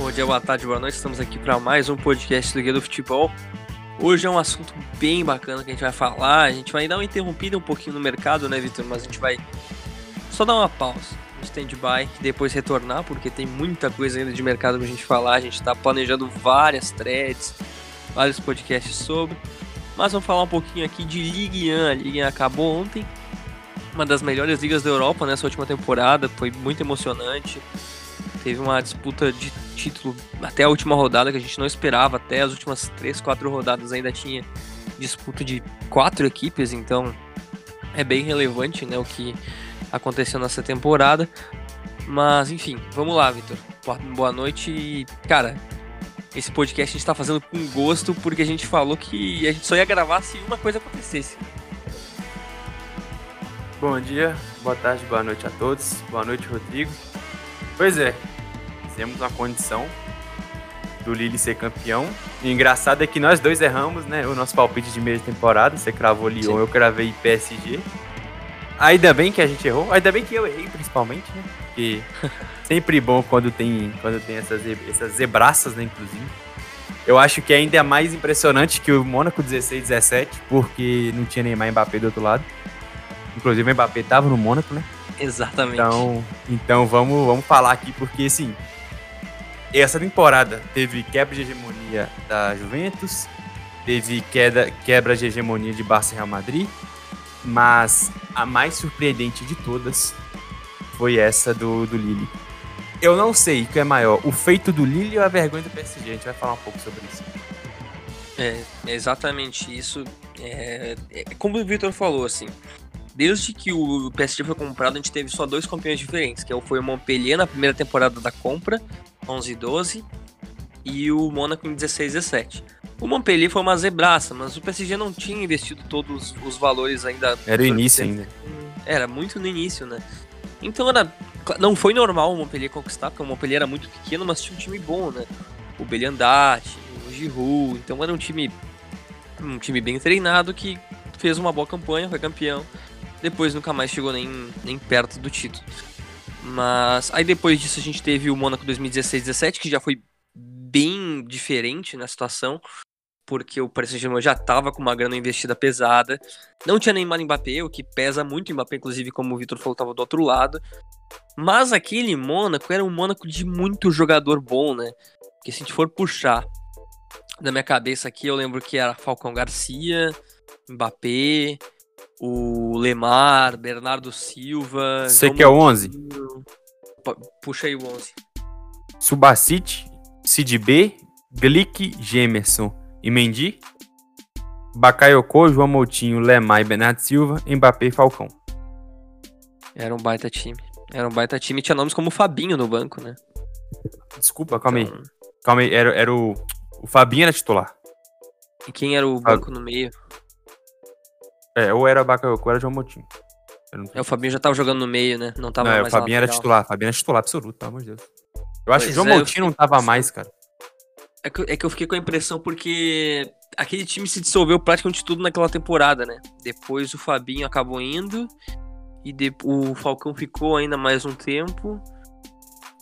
Bom dia, boa tarde, boa noite. Estamos aqui para mais um podcast do Guia do Futebol. Hoje é um assunto bem bacana que a gente vai falar. A gente vai dar uma interrompida um pouquinho no mercado, né, Vitor? Mas a gente vai só dar uma pausa, um stand-by, e depois retornar, porque tem muita coisa ainda de mercado pra gente falar. A gente está planejando várias threads, vários podcasts sobre. Mas vamos falar um pouquinho aqui de Ligue 1. A Ligue 1 acabou ontem. Uma das melhores ligas da Europa nessa última temporada. Foi muito emocionante. Teve uma disputa de título até a última rodada que a gente não esperava. Até as últimas 3, 4 rodadas ainda tinha disputa de quatro equipes. Então é bem relevante né, o que aconteceu nessa temporada. Mas enfim, vamos lá, Vitor. Boa noite. E, cara, esse podcast a gente tá fazendo com gosto porque a gente falou que a gente só ia gravar se uma coisa acontecesse. Bom dia, boa tarde, boa noite a todos. Boa noite, Rodrigo. Pois é, temos uma condição do Lille ser campeão. E o engraçado é que nós dois erramos, né? O nosso palpite de meia temporada. Você cravou Lyon, Sim. eu cravei PSG. Ainda bem que a gente errou. Ainda bem que eu errei, principalmente, né? Porque sempre bom quando tem, quando tem essas, essas zebraças, né? Inclusive. Eu acho que ainda é mais impressionante que o Mônaco 16 17, porque não tinha Neymar e Mbappé do outro lado. Inclusive o Mbappé tava no Mônaco, né? Exatamente. Então, então vamos, vamos falar aqui, porque assim, essa temporada teve quebra de hegemonia da Juventus, teve queda, quebra de hegemonia de Barça e Real Madrid, mas a mais surpreendente de todas foi essa do, do Lille. Eu não sei o que é maior, o feito do Lille ou a vergonha do PSG. A gente vai falar um pouco sobre isso. É, é exatamente isso. É, é, como o Victor falou, assim, desde que o PSG foi comprado, a gente teve só dois campeões diferentes, que é foi o Montpellier na primeira temporada da compra, 11 e 12, e o Mônaco em 16 e 17. O Montpellier foi uma zebraça, mas o PSG não tinha investido todos os valores ainda. Era o início ainda. Era muito no início, né? Então era, não foi normal o Montpellier conquistar, porque o Montpellier era muito pequeno, mas tinha um time bom, né? O Beliandati, o Giroud, então era um time um time bem treinado que fez uma boa campanha, foi campeão. Depois nunca mais chegou nem, nem perto do título. Mas aí depois disso a gente teve o Mônaco 2016-17, que já foi bem diferente na situação, porque o Paris Saint-Germain já estava com uma grana investida pesada. Não tinha Neymar e Mbappé, o que pesa muito Mbappé, inclusive, como o Vitor falou, estava do outro lado. Mas aquele Mônaco era um Mônaco de muito jogador bom, né? Porque se a gente for puxar da minha cabeça aqui, eu lembro que era Falcão Garcia, Mbappé, o Lemar, Bernardo Silva. Você quer o 11? Puxa aí o 11. Subacite, Sid B, Glick, Gemerson e Mendy. Bakayoko, João Moutinho, Lemar e Bernardo Silva, Mbappé e Falcão. Era um baita time. Era um baita time. Tinha nomes como o Fabinho no banco, né? Desculpa, calma então... aí. Calma aí, era, era o. O Fabinho era titular. E quem era o banco no meio? É, ou era Bakayoko ou era João Moutinho. É, o Fabinho já tava jogando no meio, né? Não tava não, mais o Fabinho era titular. Fabinho era titular absoluto, pelo amor de Deus. Eu acho pois que o João é, Moutinho não tava mais, cara. É que, é que eu fiquei com a impressão porque aquele time se dissolveu praticamente tudo naquela temporada, né? Depois o Fabinho acabou indo e de, o Falcão ficou ainda mais um tempo.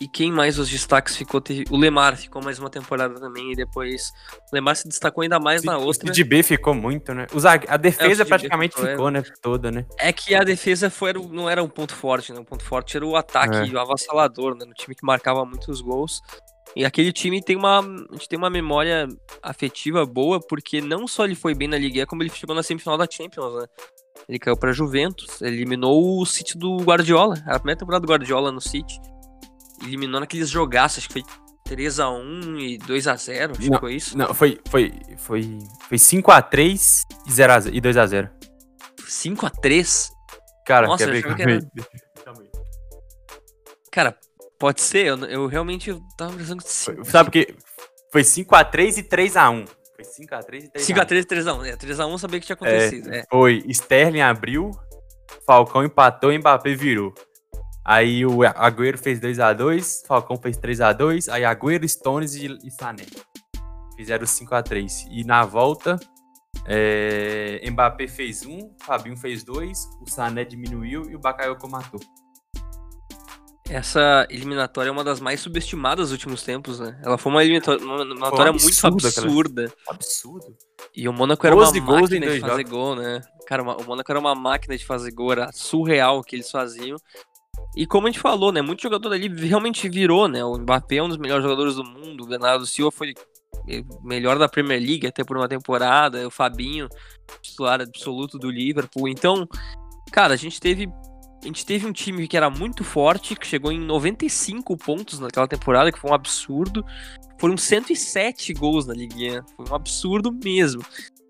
E quem mais os destaques ficou? O Lemar ficou mais uma temporada também. E depois o Lemar se destacou ainda mais na outra. O de B ficou muito, né? a defesa é, praticamente ficou, ficou é. né? Toda, né? É que a defesa foi, não era um ponto forte, né? O ponto forte era o ataque é. avassalador, né? No time que marcava muitos gols. E aquele time tem uma, a gente tem uma memória afetiva boa, porque não só ele foi bem na Liga, como ele chegou na semifinal da Champions, né? Ele caiu para Juventus, eliminou o City do Guardiola, a primeira temporada do Guardiola no City eliminou naqueles jogaços, acho que foi 3x1 e 2x0, acho não, que foi isso. Não, foi, foi, foi, foi 5x3 e, 0 a 0, e 2x0. 5x3? Cara, Nossa, quer ver? Que era... Cara, pode ser, eu, eu realmente tava pensando que... Foi, sabe que foi 5x3 e 3x1. Foi 5x3 e 3x1. 5x3 e 3x1. É, 3x1 eu sabia que tinha acontecido. É, é. Foi Sterling abriu, Falcão empatou e Mbappé virou. Aí o Agüero fez 2x2, Falcão fez 3x2, aí Agüero, Stones e, e Sané fizeram 5x3. E na volta, é, Mbappé fez 1, um, Fabinho fez 2, o Sané diminuiu e o Bakayoko matou. essa eliminatória é uma das mais subestimadas dos últimos tempos, né? Ela foi uma eliminatória, uma eliminatória muito absurda. Absurdo. E o Mônaco era uma máquina de fazer jogos. gol, né? Cara, o Mônaco era uma máquina de fazer gol, era surreal o que eles faziam. E como a gente falou, né? Muito jogador ali realmente virou, né? O Mbappé é um dos melhores jogadores do mundo. O Bernardo Silva foi melhor da Premier League até por uma temporada. O Fabinho, titular absoluto do Liverpool. Então, cara, a gente teve a gente teve um time que era muito forte, que chegou em 95 pontos naquela temporada, que foi um absurdo. Foram 107 gols na Liguinha. Foi um absurdo mesmo.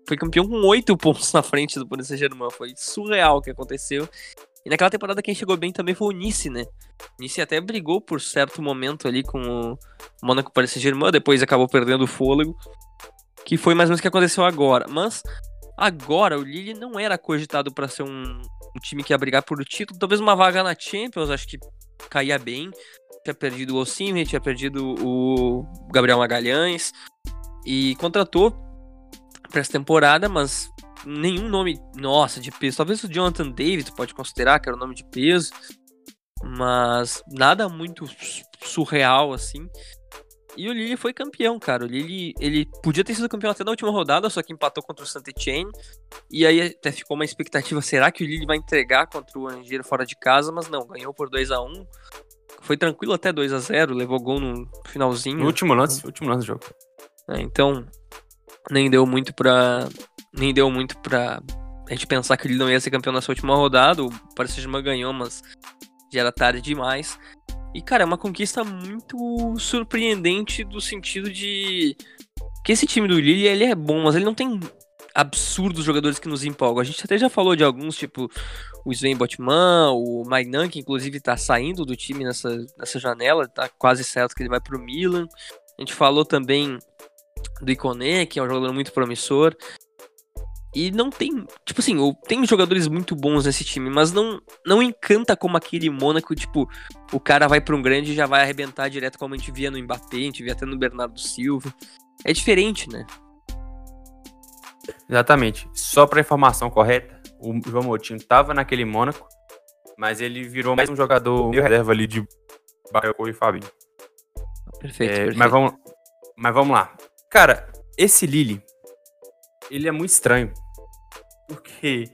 Foi campeão com 8 pontos na frente do Paris Saint-Germain. Foi surreal o que aconteceu. E naquela temporada quem chegou bem também foi o Nice, né? O Nice até brigou por certo momento ali com o Monaco Paris Saint-Germain, depois acabou perdendo o fôlego. Que foi mais ou menos o que aconteceu agora. Mas agora o Lille não era cogitado para ser um, um, time que ia brigar por título. Talvez uma vaga na Champions, acho que caía bem. Tinha perdido o Osimhen, tinha perdido o Gabriel Magalhães. E contratou para essa temporada, mas nenhum nome, nossa, de peso. Talvez o Jonathan David pode considerar que era o nome de peso, mas nada muito surreal assim. E o Lille foi campeão, cara. O Lille, ele podia ter sido campeão até na última rodada, só que empatou contra o Saint-Etienne. E aí até ficou uma expectativa, será que o Lille vai entregar contra o Angers fora de casa? Mas não, ganhou por 2 a 1 Foi tranquilo até 2 a 0 levou gol no finalzinho. No último lance, último lance do jogo. É, então, nem deu muito pra nem deu muito pra a gente pensar que ele não ia ser campeão nessa última rodada. O Paris Saint-Germain ganhou, mas já era tarde demais. E, cara, é uma conquista muito surpreendente do sentido de que esse time do Lille, ele é bom, mas ele não tem absurdos jogadores que nos empolgam. A gente até já falou de alguns, tipo o Sven Botman, o Magnan, que inclusive tá saindo do time nessa, nessa janela, tá quase certo que ele vai pro Milan. A gente falou também do Icone, que é um jogador muito promissor. E não tem, tipo assim, tem jogadores muito bons nesse time, mas não não encanta como aquele Mônaco, tipo, o cara vai para um grande e já vai arrebentar direto como a gente via no Mbappé, a gente via até no Bernardo Silva. É diferente, né? Exatamente. Só para informação correta, o João Moutinho tava naquele Mônaco, mas ele virou mais um jogador reserva ali de Bakayoko e Fabinho. Perfeito, é, perfeito. Mas vamos, mas vamos lá. Cara, esse Lille ele é muito estranho. Porque,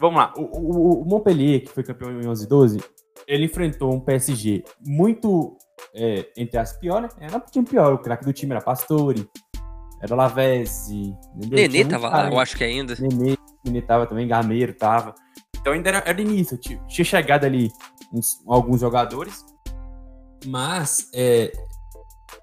vamos lá, o, o, o Montpellier, que foi campeão em 11 12, ele enfrentou um PSG muito, é, entre as piores, né? Era um time pior, o craque do time era Pastore, era Lavezzi. Nenê tava lá, eu acho que ainda. Nenê, Nenê tava também, Gameiro tava. Então ainda era, era início, tinha, tinha chegado ali uns, alguns jogadores, mas é,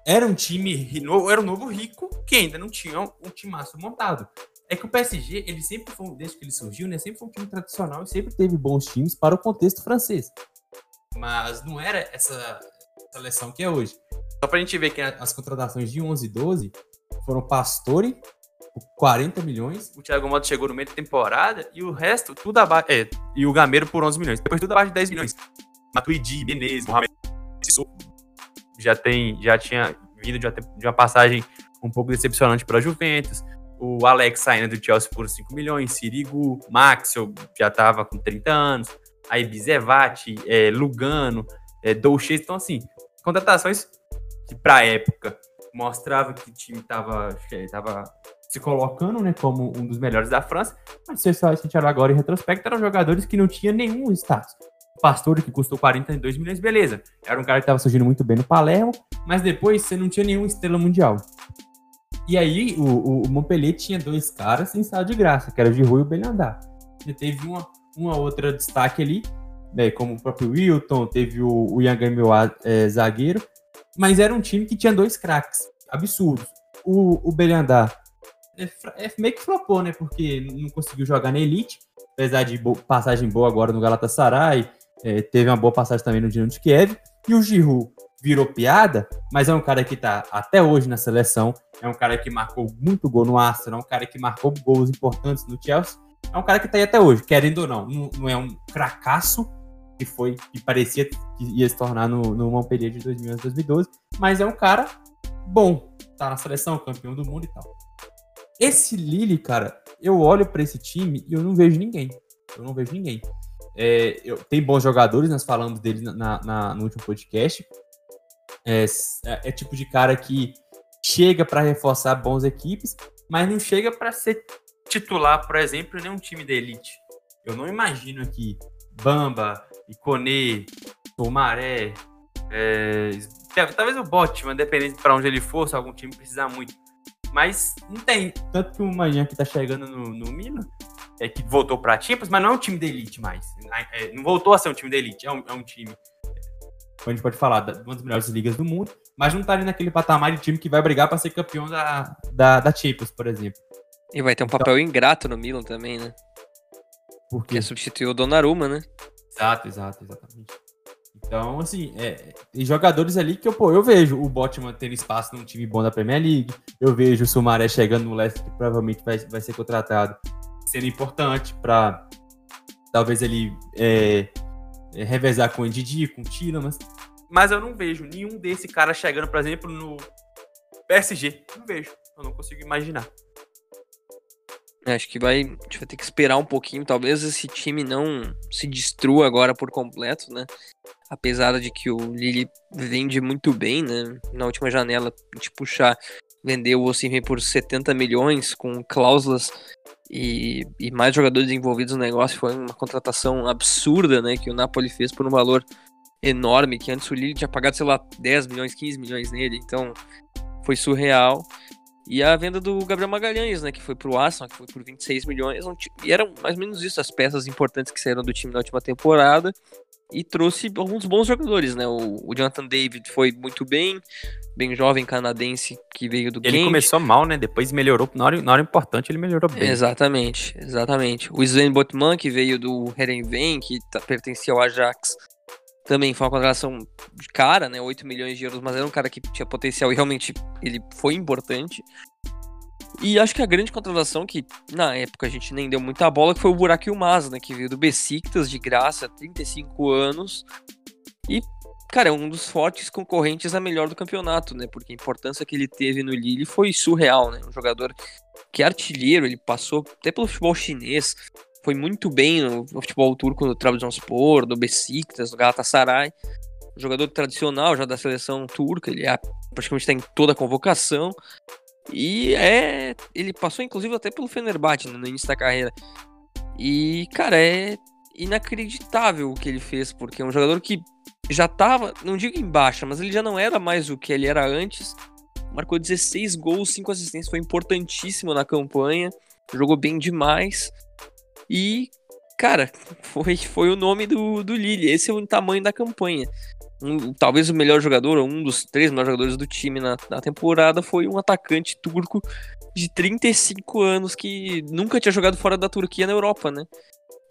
era um time, era um novo rico que ainda não tinha um time montado. É que o PSG, ele sempre foi, desde que ele surgiu, né, sempre foi um time tradicional e sempre teve bons times para o contexto francês. Mas não era essa seleção que é hoje. Só para a gente ver que as contratações de 11 e 12 foram Pastore, 40 milhões, o Thiago Mota chegou no meio da temporada e o resto, tudo abaixo. É, e o Gameiro por 11 milhões. Depois tudo abaixo de 10 milhões. Matuidi, Menezes, Mohamed já tem, já tinha vindo de uma, de uma passagem um pouco decepcionante para Juventus. O Alex saindo do Chelsea por 5 milhões, Sirigu, Maxwell já estava com 30 anos, aí Bizevati, é, Lugano, é, Dolce. Então, assim, contratações que para a época mostrava que o time estava tava se colocando né, como um dos melhores da França, mas se você sentir agora em retrospecto, eram jogadores que não tinham nenhum status. Pastore, que custou 42 milhões, beleza. Era um cara que estava surgindo muito bem no Palermo, mas depois você não tinha nenhuma estrela mundial. E aí o, o Montpellier tinha dois caras sem sala de graça, que era o Giroud e o Belhandar. E teve uma, uma outra destaque ali, né, como o próprio Wilton, teve o, o Ian é, zagueiro, mas era um time que tinha dois craques absurdos. O, o Belhandar é, é, meio que flopou, né, porque não conseguiu jogar na Elite, apesar de passagem boa agora no Galatasaray, é, teve uma boa passagem também no Dinamo de Kiev. E o Giroud virou piada, mas é um cara que está até hoje na seleção, é um cara que marcou muito gol no Arsenal, é um cara que marcou gols importantes no Chelsea, é um cara que está aí até hoje, querendo ou não. Não, é um fracasso que foi que parecia que ia se tornar no, no Montpellier de 2011 2012, mas é um cara bom, tá na seleção, campeão do mundo e tal. Esse Lille, cara, eu olho para esse time e eu não vejo ninguém. Eu não vejo ninguém. É, eu, tem bons jogadores, nós falamos dele na, na no último podcast. É, é, é tipo de cara que chega para reforçar bons equipes, mas não chega para ser titular, por exemplo, em nenhum time da elite. Eu não imagino aqui Bamba, Iconê, Tomaré, é, talvez o Botman, dependendo para onde ele for, se algum time precisar muito. Mas não tem. Tanto que o Manhã que tá chegando no, no Milan, é que voltou pra Champions, mas não é um time da elite mais. É, não voltou a ser um time da elite, é um, é um time. A gente pode falar de uma das melhores ligas do mundo, mas não tá ali naquele patamar de time que vai brigar para ser campeão da, da, da Champions, por exemplo. E vai ter um papel então, ingrato no Milan também, né? Porque substituiu o Donnarumma, né? Exato, exato, exatamente. Então, assim, é, tem jogadores ali que eu, pô, eu vejo o Botman tendo espaço num time bom da Premier League, eu vejo o Sumaré chegando no Leicester, que provavelmente vai, vai ser contratado, sendo importante para talvez ele é, é, revezar com o Ndidi, com o Tielemans, mas eu não vejo nenhum desse cara chegando, por exemplo, no PSG. Não vejo, eu não consigo imaginar. Acho que vai, a gente vai ter que esperar um pouquinho. Talvez esse time não se destrua agora por completo, né? Apesar de que o Lille vende muito bem, né? Na última janela, gente puxar, vendeu o Osimhen por 70 milhões, com cláusulas e, e, mais jogadores envolvidos no negócio. Foi uma contratação absurda, né? Que o Napoli fez por um valor enorme, que antes o Lille tinha pagado, sei lá, 10 milhões, 15 milhões nele. Então, foi surreal. E a venda do Gabriel Magalhães, né, que foi pro Arsenal, que foi por 26 milhões, e eram mais ou menos isso, as peças importantes que saíram do time na última temporada, e trouxe alguns bons jogadores, né, o, o Jonathan David foi muito bem, bem jovem canadense, que veio do Ele começou mal, né, depois melhorou, na hora, na hora importante ele melhorou bem. Exatamente, exatamente. O Sven Botman, que veio do Herenveen, que tá, pertencia ao Ajax, também foi uma contratação de cara, né? 8 milhões de euros, mas era um cara que tinha potencial e realmente ele foi importante. E acho que a grande contratação que na época a gente nem deu muita bola que foi o Burak Yilmaz, né? Que veio do Besiktas de graça, 35 anos. E, cara, é um dos fortes concorrentes a melhor do campeonato, né? Porque a importância que ele teve no Lille foi surreal, né? Um jogador que é artilheiro, ele passou até pelo futebol chinês, foi muito bem no futebol turco, no Trabzonspor, do Besiktas, do Galatasaray. jogador tradicional já da seleção turca, ele é, praticamente está em toda a convocação. E é, ele passou inclusive até pelo Fenerbahçe né, no início da carreira. E, cara, é inacreditável o que ele fez, porque é um jogador que já tava, não digo em baixa, mas ele já não era mais o que ele era antes. Marcou 16 gols, 5 assistências, foi importantíssimo na campanha, jogou bem demais. E, cara, foi, foi o nome do, do Lille. Esse é o tamanho da campanha. Um, talvez o melhor jogador, ou um dos três melhores jogadores do time na, na temporada, foi um atacante turco de 35 anos que nunca tinha jogado fora da Turquia na Europa, né?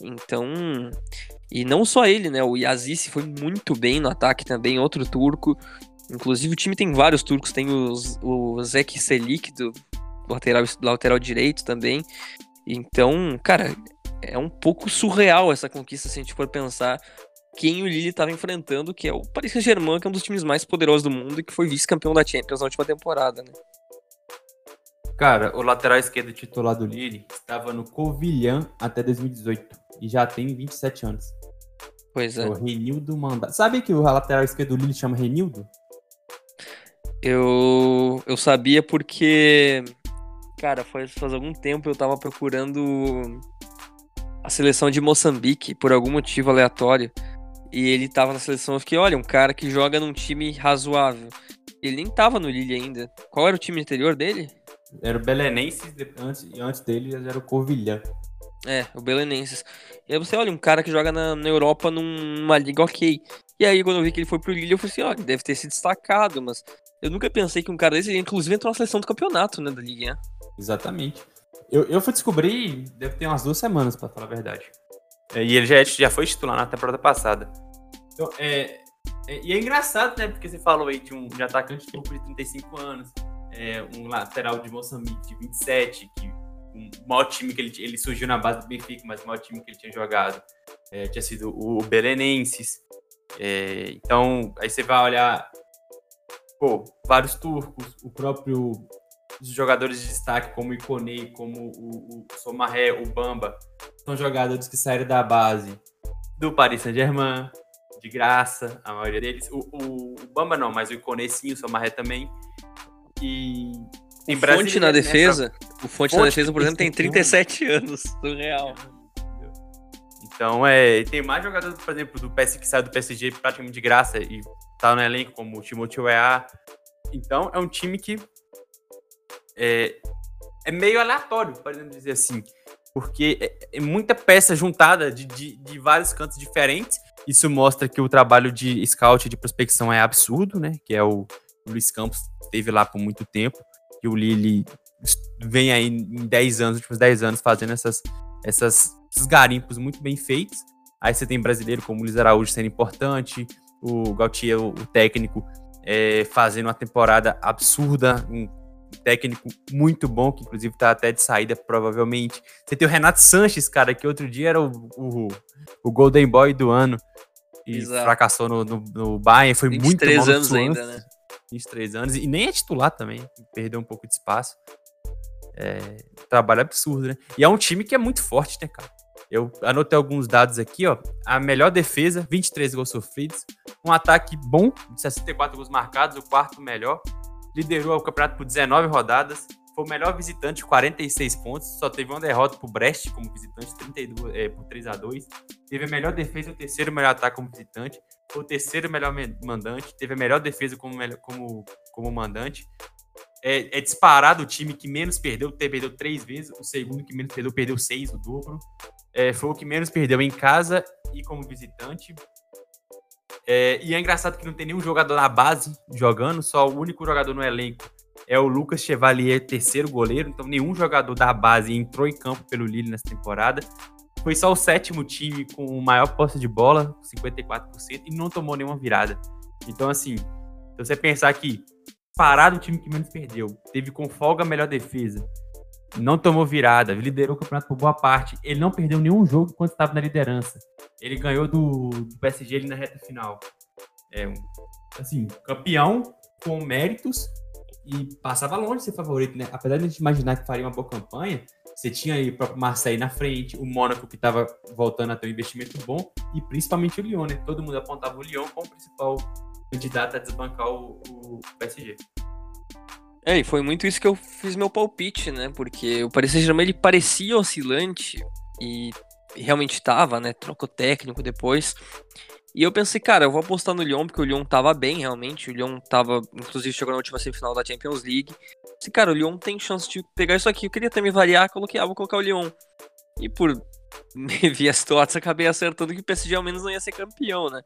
Então, e não só ele, né? O Yazici foi muito bem no ataque também, outro turco. Inclusive o time tem vários turcos, tem os, o Zeki Selik do lateral, lateral direito também. Então, cara, é um pouco surreal essa conquista se a gente for pensar quem o Lille estava enfrentando, que é o Paris Saint-Germain, que é um dos times mais poderosos do mundo e que foi vice-campeão da Champions na última temporada, né? Cara, o lateral esquerdo titular do Lille estava no Covilhã até 2018 e já tem 27 anos. Pois é. é o Renildo Manda. Sabe que o lateral esquerdo do Lille chama Renildo? Eu, eu sabia porque, cara, faz, faz algum tempo eu tava procurando a seleção de Moçambique por algum motivo aleatório. E ele tava na seleção. Eu fiquei, olha, um cara que joga num time razoável. Ele nem tava no Lille ainda. Qual era o time anterior dele? Era o Belenenses, antes, antes dele era o Covilhã. É, o Belenenses. E aí você olha, um cara que joga na, na Europa numa liga ok. E aí, quando eu vi que ele foi pro Lille, eu falei assim, ó, deve ter se destacado, mas eu nunca pensei que um cara desse, inclusive, entrou na seleção do campeonato, né, da Liga. Exatamente. Eu, eu fui descobrir, deve ter umas duas semanas, pra falar a verdade. É, e ele já, já foi titular na temporada passada. Então, é, é, e é engraçado, né? Porque você falou aí de um de atacante de 35 anos, é, um lateral de Moçambique de 27, que um maior time que ele, ele surgiu na base do Benfica, mas o maior time que ele tinha jogado é, tinha sido o, o Belenenses. É, então, aí você vai olhar, pô, vários turcos, o próprio os jogadores de destaque, como o Iconei, como o, o Somaré, o Bamba, são jogadores que saíram da base do Paris Saint-Germain, de graça, a maioria deles. O, o, o Bamba não, mas o Icone sim, o Samaré também. E tem Fonte na defesa, o Fonte, Fonte na defesa, por exemplo, tem 37 anos, surreal. Então, é, tem mais jogadores, por exemplo, do PS que sai do PSG praticamente de graça e tá no elenco, como o Timothy Weah. Então, é um time que é, é meio aleatório, podemos dizer assim, porque é, é muita peça juntada de, de, de, vários cantos diferentes. Isso mostra que o trabalho de scout de prospecção é absurdo, né? Que é o, o Luiz Campos esteve lá por muito tempo e o Lille vem aí em 10 anos, últimos 10 anos, fazendo essas, essas esses garimpos muito bem feitos. Aí você tem brasileiro como o Luiz Araújo sendo importante, o Gautier, o, técnico, é, fazendo uma temporada absurda, um técnico muito bom, que inclusive tá até de saída, provavelmente. Você tem o Renato Sanches, cara, que outro dia era o, o, o Golden Boy do ano e Exato. fracassou no, no, no Bayern, foi muito mal anos ainda, né? 23 anos, e nem é titular também, perdeu um pouco de espaço. É, trabalho absurdo, né? E é um time que é muito forte, né, cara? Eu anotei alguns dados aqui, ó. A melhor defesa, 23 gols sofridos. Um ataque bom, 64 gols marcados, o quarto melhor. Liderou o campeonato por 19 rodadas. Foi o melhor visitante, 46 pontos. Só teve uma derrota pro Brest como visitante, 32, é, por 3 a 2 Teve a melhor defesa o terceiro melhor ataque como visitante. Foi o terceiro melhor mandante. Teve a melhor defesa como, como, como mandante. É, é, disparado o time que menos perdeu, perdeu três vezes. O segundo que menos perdeu, perdeu seis, o dobro é, foi o que menos perdeu em casa e como visitante. É, e é engraçado que não tem nenhum jogador na base jogando, só o único jogador no elenco é o Lucas Chevalier, terceiro goleiro. Então, nenhum jogador da base entrou em campo pelo Lille nessa temporada. Foi só o sétimo time com o maior posse de bola, 54%, e não tomou nenhuma virada. Então, assim, se você pensar que parado o time que menos perdeu, teve com folga a melhor defesa, não tomou virada, liderou o campeonato por boa parte. Ele não perdeu nenhum jogo enquanto estava na liderança. Ele ganhou do, do PSG ali na reta final. É assim, campeão com méritos e passava longe de ser favorito, né? Apesar de a gente imaginar que faria uma boa campanha, você tinha aí o próprio Marseille na frente, o Mônaco que estava voltando a ter um investimento bom e principalmente o Lyon, né? Todo mundo apontava o Lyon como principal candidato a desbancar o, o PSG. É, e foi muito isso que eu fiz meu palpite, né? Porque o Paris Saint-Germain ele parecia oscilante e realmente estava, né? Trocou técnico depois. E eu pensei, cara, eu vou apostar no Lyon, porque o Lyon tava bem, realmente. O Lyon tava, inclusive, chegou na última semifinal da Champions League. Disse, cara, o Lyon tem chance de pegar isso aqui. Eu queria também variar, coloquei, ah, vou colocar o Lyon. E por me vi a situação, acabei acertando que o PSG ao menos não ia ser campeão, né?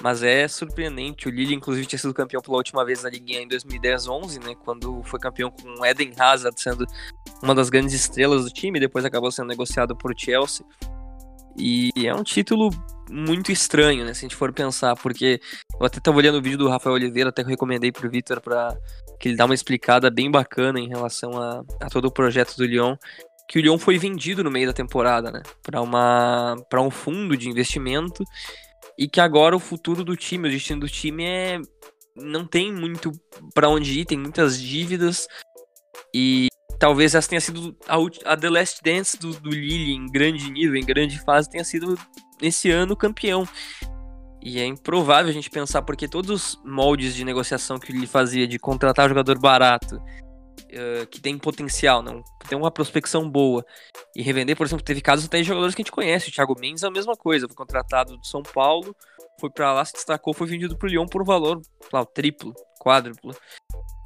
Mas é surpreendente. O Lille, inclusive, tinha sido campeão pela última vez na Liguinha em 2010-11, né? Quando foi campeão com Eden Hazard sendo uma das grandes estrelas do time. Depois acabou sendo negociado por Chelsea. E é um título muito estranho, né? Se a gente for pensar, porque eu até estava olhando o vídeo do Rafael Oliveira, até que eu recomendei pro Vitor para que ele dá uma explicada bem bacana em relação a, a todo o projeto do Lyon que o Lyon foi vendido no meio da temporada, né, para uma para um fundo de investimento e que agora o futuro do time, o destino do time é não tem muito para onde ir, tem muitas dívidas e talvez essa tenha sido a, a The Last Dance do, do Lille em grande nível, em grande fase, tenha sido esse ano campeão. E é improvável a gente pensar, porque todos os moldes de negociação que ele fazia de contratar jogador barato, uh, que tem potencial, não tem uma prospecção boa, e revender, por exemplo, teve casos até de jogadores que a gente conhece. O Thiago Mendes é a mesma coisa, foi contratado do São Paulo, foi para lá, se destacou, foi vendido pro Lyon por um valor lá, triplo, quádruplo.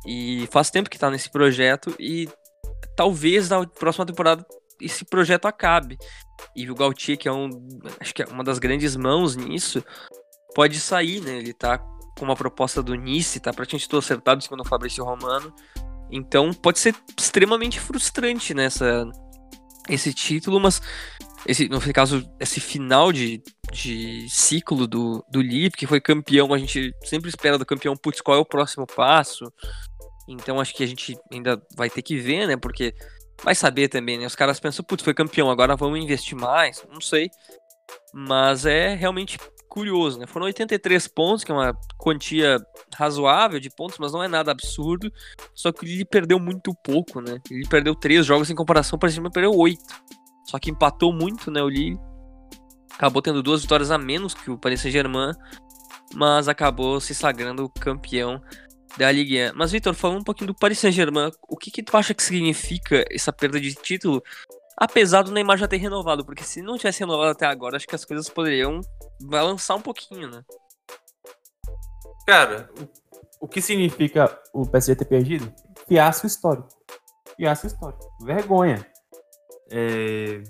E faz tempo que tá nesse projeto e talvez na próxima temporada esse projeto acabe. E o Gautier, que é um, acho que é uma das grandes mãos nisso, pode sair, né? Ele tá com uma proposta do Nice, tá praticamente tudo acertado segundo o Fabrício Romano. Então pode ser extremamente frustrante nessa esse título, mas esse, no caso, esse final de, de ciclo do, do Lip, que foi campeão, a gente sempre espera do campeão, putz, qual é o próximo passo? Então acho que a gente ainda vai ter que ver, né? Porque vai saber também, né? Os caras pensam, putz, foi campeão, agora vamos investir mais, não sei. Mas é realmente curioso, né? Foram 83 pontos, que é uma quantia razoável de pontos, mas não é nada absurdo. Só que ele perdeu muito pouco, né? Ele perdeu três jogos em comparação, por exemplo, perdeu oito. Só que empatou muito, né, o Lille. acabou tendo duas vitórias a menos que o Paris Saint-Germain, mas acabou se sagrando campeão da Ligue 1. Mas, Vitor, falando um pouquinho do Paris Saint-Germain, o que, que tu acha que significa essa perda de título? Apesar do Neymar já ter renovado, porque se não tivesse renovado até agora, acho que as coisas poderiam balançar um pouquinho, né? Cara, o, o que significa o PSG ter perdido? Fiasco histórico. Fiasco histórico. Vergonha. É...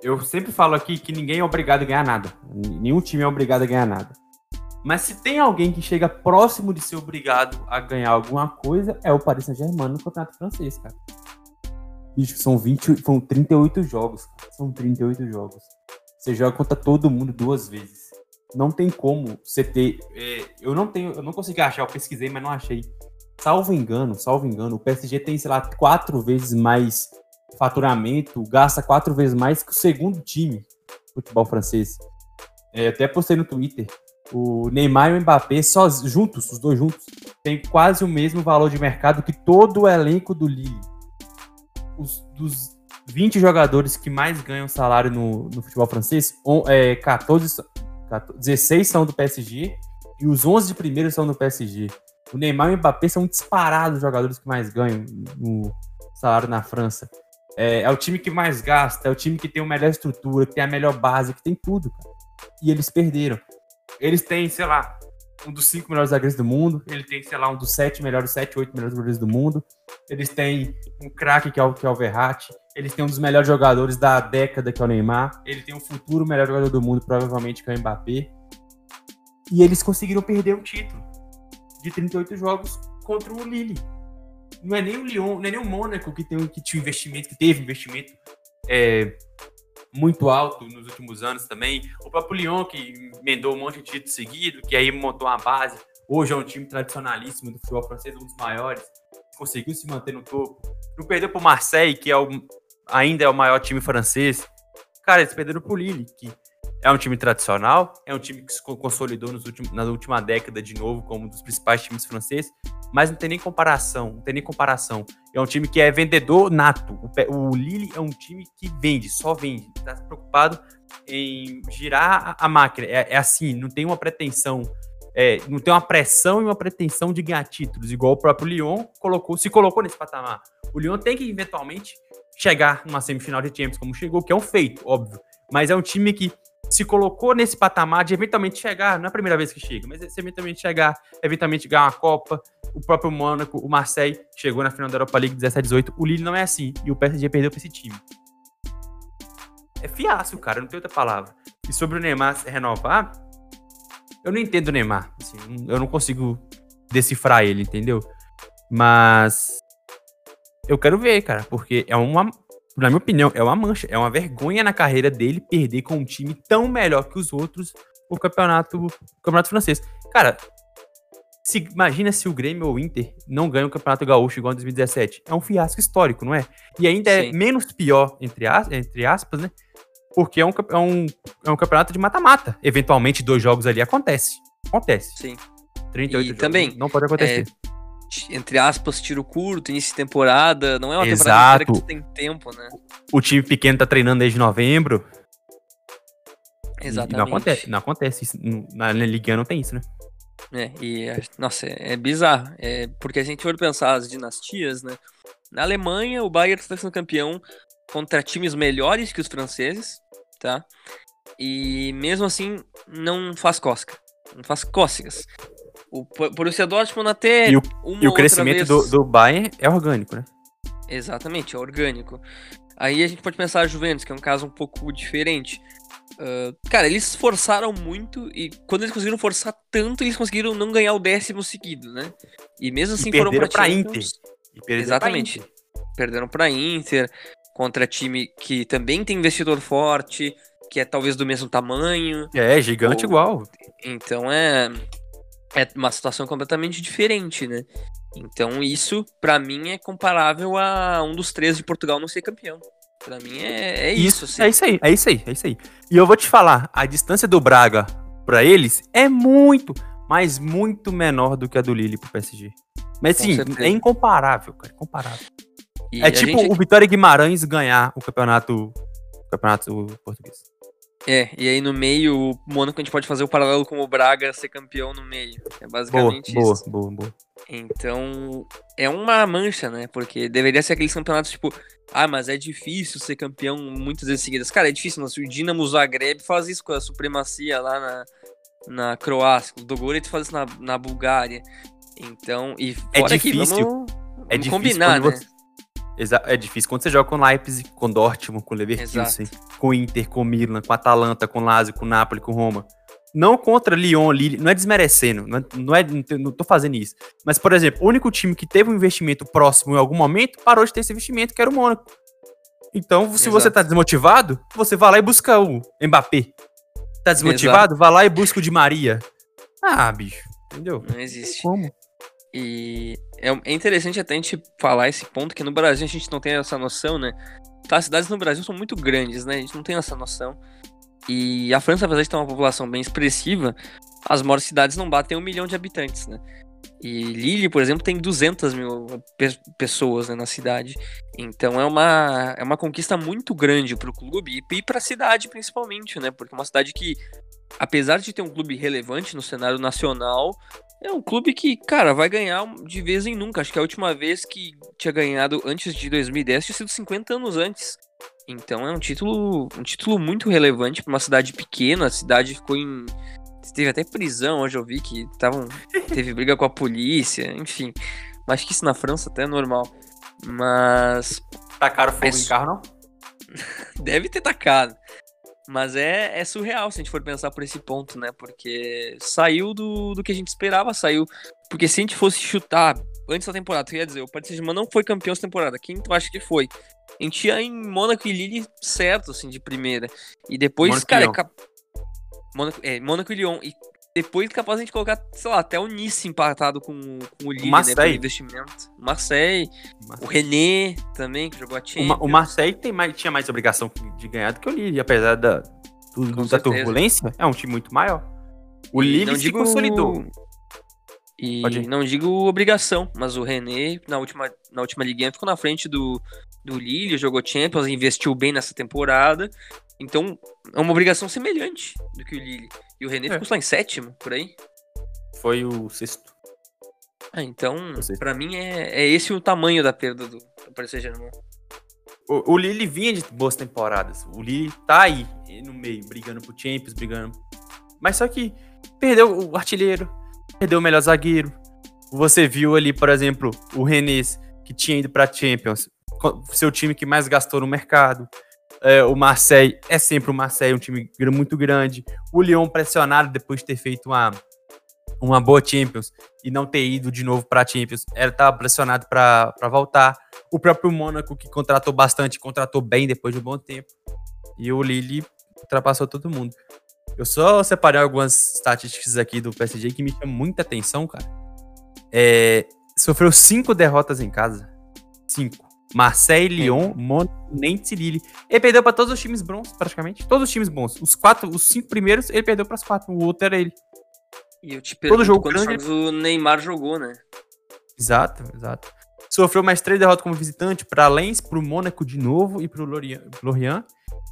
Eu sempre falo aqui que ninguém é obrigado a ganhar nada. Nenhum time é obrigado a ganhar nada. Mas se tem alguém que chega próximo de ser obrigado a ganhar alguma coisa, é o Paris Saint-Germain no Campeonato Francês, cara. Bicho, são 20, são 38 jogos. São 38 jogos. Você joga contra todo mundo duas vezes. Não tem como você ter. É, eu não tenho, eu não consegui achar, eu pesquisei, mas não achei. Salvo engano, salvo engano, o PSG tem, sei lá, quatro vezes mais faturamento, gasta quatro vezes mais que o segundo time do futebol francês. É, até postei no Twitter. O Neymar e o Mbappé, só, juntos, os dois juntos, tem quase o mesmo valor de mercado que todo o elenco do Lille. Os, dos 20 jogadores que mais ganham salário no, no futebol francês, on, é, 14, 14, 16 são do PSG e os 11 de primeiro são do PSG. O Neymar e o Mbappé são disparados os jogadores que mais ganham no salário na França. É, é, o time que mais gasta, é o time que tem a melhor estrutura, que tem a melhor base, que tem tudo, cara. E eles perderam. Eles têm, sei lá, um dos cinco melhores zagueiros do mundo. Ele tem, sei lá, um dos sete melhores, sete, oito melhores zagueiros do mundo. Eles têm um craque que é o, que é o Verratti. Eles têm um dos melhores jogadores da década, que é o Neymar. Ele tem um futuro melhor jogador do mundo, provavelmente, que é o Mbappé. E eles conseguiram perder um título de 38 jogos contra o Lille. Não é nem o Lyon, não é nem o Mônaco que, tem, que tinha investimento, que teve investimento é, muito alto nos últimos anos também. O próprio Lyon, que emendou um monte de títulos seguidos, que aí montou uma base. Hoje é um time tradicionalíssimo do futebol francês, um dos maiores. Conseguiu se manter no topo. Não perdeu para o Marseille, que é o, ainda é o maior time francês. Cara, eles perderam para o Lille, que é um time tradicional, é um time que se consolidou últimos, na última década de novo como um dos principais times franceses, mas não tem nem comparação, não tem nem comparação. É um time que é vendedor nato. O, o Lille é um time que vende, só vende. Está preocupado em girar a, a máquina. É, é, assim, não tem uma pretensão, é, não tem uma pressão e uma pretensão de ganhar títulos, igual o próprio Lyon colocou, se colocou nesse patamar. O Lyon tem que eventualmente chegar numa semifinal de Champions como chegou, que é um feito, óbvio. Mas é um time que se colocou nesse patamar de eventualmente chegar, não é a primeira vez que chega, mas se eventualmente chegar, eventualmente ganhar uma Copa, o próprio Mônaco, o Marseille chegou na final da Europa League 17-18, o Lille não é assim, e o PSG perdeu para esse time. É fiasco, cara, não tem outra palavra. E sobre o Neymar renovar, eu não entendo o Neymar, assim, eu não consigo decifrar ele, entendeu? Mas eu quero ver, cara, porque é uma na minha opinião, é uma mancha, é uma vergonha na carreira dele perder com um time tão melhor que os outros o campeonato, o campeonato francês. Cara, se, imagina se o Grêmio ou o Inter não ganham o Campeonato Gaúcho igual em 2017. É um fiasco histórico, não é? E ainda é Sim. é menos pior, entre, as, entre aspas, né? Porque é um, é um, é um campeonato de mata-mata. Eventualmente, dois jogos ali acontece. Acontece. Sim. 38 e jogos também, não pode acontecer. É entre aspas, tiro curto, início de temporada. Não é uma Exato. temporada que tem tempo, né? O time pequeno tá treinando desde novembro. Exatamente. não acontece, não acontece. Isso, na Liga não tem isso, né? É, e, nossa, é, é bizarro. É, porque a gente for pensar as dinastias, né? Na Alemanha, o Bayern está sendo campeão contra times melhores que os franceses, tá? E mesmo assim, não faz cosca. Não faz cócegas. O Borussia Dortmund até e o, e o crescimento vez... do, do Bayern é orgânico, né? Exatamente, é orgânico. Aí a gente pode pensar a Juventus, que é um caso um pouco diferente. Uh, cara, eles forçaram muito e quando eles conseguiram forçar tanto, eles conseguiram não ganhar o décimo seguido, né? E mesmo assim e foram pra, pra Inter. Exatamente. Pra Inter. Perderam pra Inter, contra time que também tem investidor forte, que é talvez do mesmo tamanho. É, gigante ou... igual. Então é é uma situação completamente diferente, né? Então isso, para mim, é comparável a um dos três de Portugal não ser campeão. Para mim é, é isso. isso assim. É isso aí, é isso aí, é isso aí. E eu vou te falar, a distância do Braga para eles é muito, mas muito menor do que a do Lille pro PSG. Mas sim, é incomparável, cara, incomparável. E é tipo gente... o Vitória Guimarães ganhar o campeonato, o campeonato português. É, e aí no meio, o Mônaco a gente pode fazer o paralelo com o Braga ser campeão no meio. É basicamente boa, isso. Boa, boa, boa. Então, é uma mancha, né? Porque deveria ser aqueles campeonatos tipo, ah, mas é difícil ser campeão muitas vezes seguidas. Cara, é difícil, mas o Dinamo Zagreb faz isso com a supremacia lá na, na Croácia, o Dogoret faz isso na, na Bulgária. Então, e É fora que difícil. vamos, É vamos difícil combinar, né? você- É difícil quando você joga com Leipzig, com Dortmund, com Leverkusen, com Inter, com Milan, com Atalanta, com Lazio, com Napoli, com Roma. Não contra Lyon, Lille, não é desmerecendo, não, é, não, é, não, tô fazendo isso. Mas, por exemplo, o único time que teve um investimento próximo em algum momento parou de ter esse investimento, que era o Mônaco. Então, se você Exato. tá desmotivado, você vai lá e busca o Mbappé. Tá desmotivado? Vai lá e busca o Di Maria. Ah, bicho, entendeu? Não existe. Como? E é, é interessante até a gente falar esse ponto, que no Brasil a gente não tem essa noção, né? Tá, as cidades no Brasil são muito grandes, né? A gente não tem essa noção. E a França, apesar de ter uma população bem expressiva, as maiores cidades não batem um milhão de habitantes, né? E Lille, por exemplo, tem 200 mil pe- pessoas né, na cidade. Então é uma, é uma conquista muito grande pro clube e, e pra cidade, principalmente, né? Porque é uma cidade que, apesar de ter um clube relevante no cenário nacional, é um clube que, cara, vai ganhar de vez em nunca. Acho que a última vez que tinha ganhado antes de 2010 tinha sido 50 anos antes. Então é um título, um título muito relevante para uma cidade pequena. A cidade ficou em. Teve até prisão, hoje eu vi que tavam, teve briga com a polícia, enfim. Mas acho que isso na França até é normal. Mas Tacaram fogo Isso. em carro, não? Deve ter tacado. Mas é, é surreal se a gente for pensar por esse ponto, né? Porque saiu do, do que a gente esperava, saiu. Porque se a gente fosse chutar antes da temporada, tu ia dizer, o Paris Saint-Germain não foi campeão essa temporada. Quem tu acha que foi? A gente ia em Mônaco e Lille certo, assim, de primeira. E depois, Mônaco e cara, é Lyon. Mônaco, é, Mônaco e Lyon. E depois capaz a gente colocar, sei lá, até o Nice empatado com, com o Lille, né? Por Marseille. investimento. Marseille, o René também, que jogou a O, Champions. Ma- o Marseille tem mais, tinha mais obrigação de ganhar do que o Lille, apesar da, do- da certeza. turbulência, é um time muito maior. O E Lille se digo- consolidou. E não digo obrigação, mas o René, na última, na última liguinha, ficou na frente do, do Lille, jogou Champions, investiu bem nessa temporada. Então, é uma obrigação semelhante do que o Lille. E o René É. ficou só em sétimo, por aí. Foi o sexto. Ah, então, pra mim, é, é esse o tamanho da perda do, do Paris Saint-Germain. O, o Lille vinha de boas temporadas. O Lille tá aí no meio, brigando pro Champions, brigando. Mas só que perdeu o artilheiro, perdeu o melhor zagueiro. Você viu ali, por exemplo, o René, que tinha ido pra Champions, seu time que mais gastou no mercado. É, o Marseille é sempre o Marseille, um time muito grande. O Lyon pressionado depois de ter feito uma, uma boa Champions e não ter ido de novo pra Champions. Era tava pressionado pra voltar. O próprio Mônaco, que contratou bastante, contratou bem depois de um bom tempo. E o Lille ultrapassou todo mundo. Eu só separei algumas estatísticas aqui do PSG que me chamam muita atenção, cara. É, sofreu cinco derrotas em casa. Cinco. Marseille, Lyon, Mônaco, Nantes e Lille. Ele perdeu para todos os times bons, praticamente. Todos os times bons. Os quatro, os cinco primeiros, ele perdeu para os quatro. O outro era ele. E eu te pergunto jogo quantos grande- jogos o Neymar jogou, né? Exato, exato. Sofreu mais três derrotas como visitante para Lens, para o Mônaco de novo e para o Lorient, Lorient.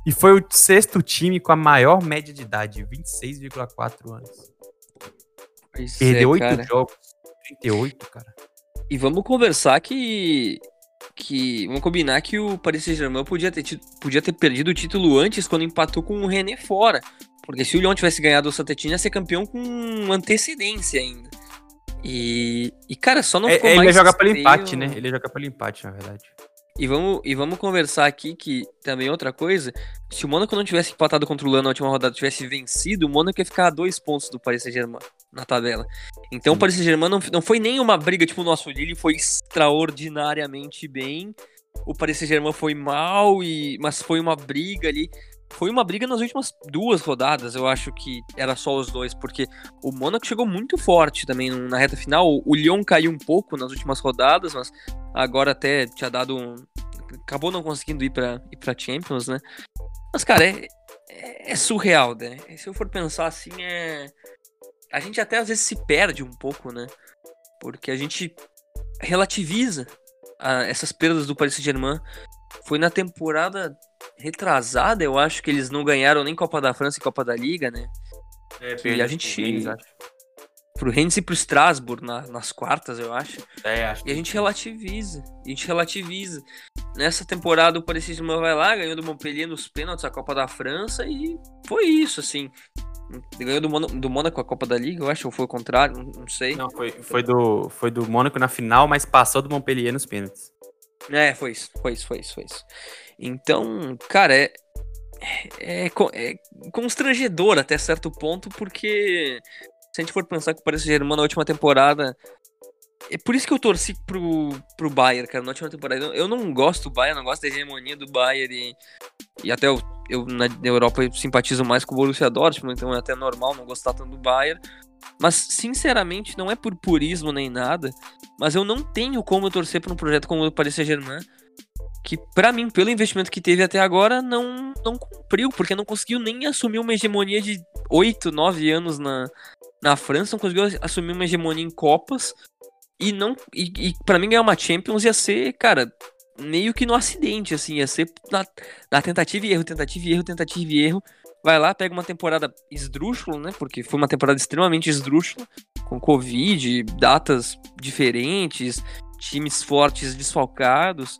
E foi o sexto time com a maior média de idade, 26,4 anos. Pois Perdeu é, oito cara. jogos, 38, cara. E vamos conversar que. Que vamos combinar que o Paris Saint-Germain podia ter, tido- podia ter perdido o título antes quando empatou com o René fora. Porque se o Lyon tivesse ganhado o Santetini, ia ser campeão com antecedência ainda. E, e cara, só não É- ficou ele mais ia jogar pelo empate, né? Ele ia jogar pelo empate, na verdade. E vamos, e vamos conversar aqui que também outra coisa, se o Mônaco não tivesse empatado contra o Lyon na última rodada, tivesse vencido, o Mônaco ia ficar a dois pontos do Paris Saint-Germain na tabela. Então o. Paris Saint-Germain não, não foi nem uma briga tipo o nosso Lille, foi extraordinariamente bem. O Paris Saint-Germain foi mal, e, mas foi uma briga ali. Foi uma briga nas últimas duas rodadas, eu acho que era só os dois, porque o Mônaco chegou muito forte também na reta final. O Lyon caiu um pouco nas últimas rodadas, mas agora até tinha dado um. Acabou não conseguindo ir pra, ir pra Champions, né? Mas, cara, é, é, é surreal, né? Se eu for pensar assim, é. A gente até às vezes se perde um pouco, né? Porque a gente relativiza a- essas perdas do Paris Saint-Germain. Foi na temporada retrasada, eu acho que eles não ganharam nem Copa da França e Copa da Liga, né? É, e a gente. Pro Rennes e pro Strasbourg na, nas quartas, eu acho. É, acho e a gente relativiza. A gente relativiza. Nessa temporada o Paris Saint-Germain vai lá, ganhou do Montpellier nos pênaltis a Copa da França e foi isso, assim. Ganhou do, do Mônaco a Copa da Liga, eu acho, ou foi o contrário, não, não sei. Não, foi, foi, do, foi do Mônaco na final, mas passou do Montpellier nos pênaltis. É, foi isso, foi isso, foi isso, foi isso. Então, cara, é, é, é constrangedor até certo ponto, porque se a gente for pensar que o Paris Saint-Germain na última temporada é por isso que eu torci pro, pro Bayern, cara, na última temporada. Eu não gosto do Bayern, não gosto da hegemonia do Bayern e, e até eu, eu na Europa eu simpatizo mais com o Borussia Dortmund, então é até normal não gostar tanto do Bayern. Mas, sinceramente, não é por purismo nem nada, mas eu não tenho como torcer para um projeto como o Paris Saint-Germain, que, para mim, pelo investimento que teve até agora, não, não cumpriu, porque não conseguiu nem assumir uma hegemonia de 8, 9 anos na, na França, não conseguiu assumir uma hegemonia em Copas, e não e, e para mim ganhar uma Champions ia ser, cara, meio que no acidente, assim, ia ser na, na tentativa e erro, tentativa e erro, tentativa e erro, vai lá, pega uma temporada esdrúxula, né? Porque foi uma temporada extremamente esdrúxula, com Covid, datas diferentes, times fortes desfalcados.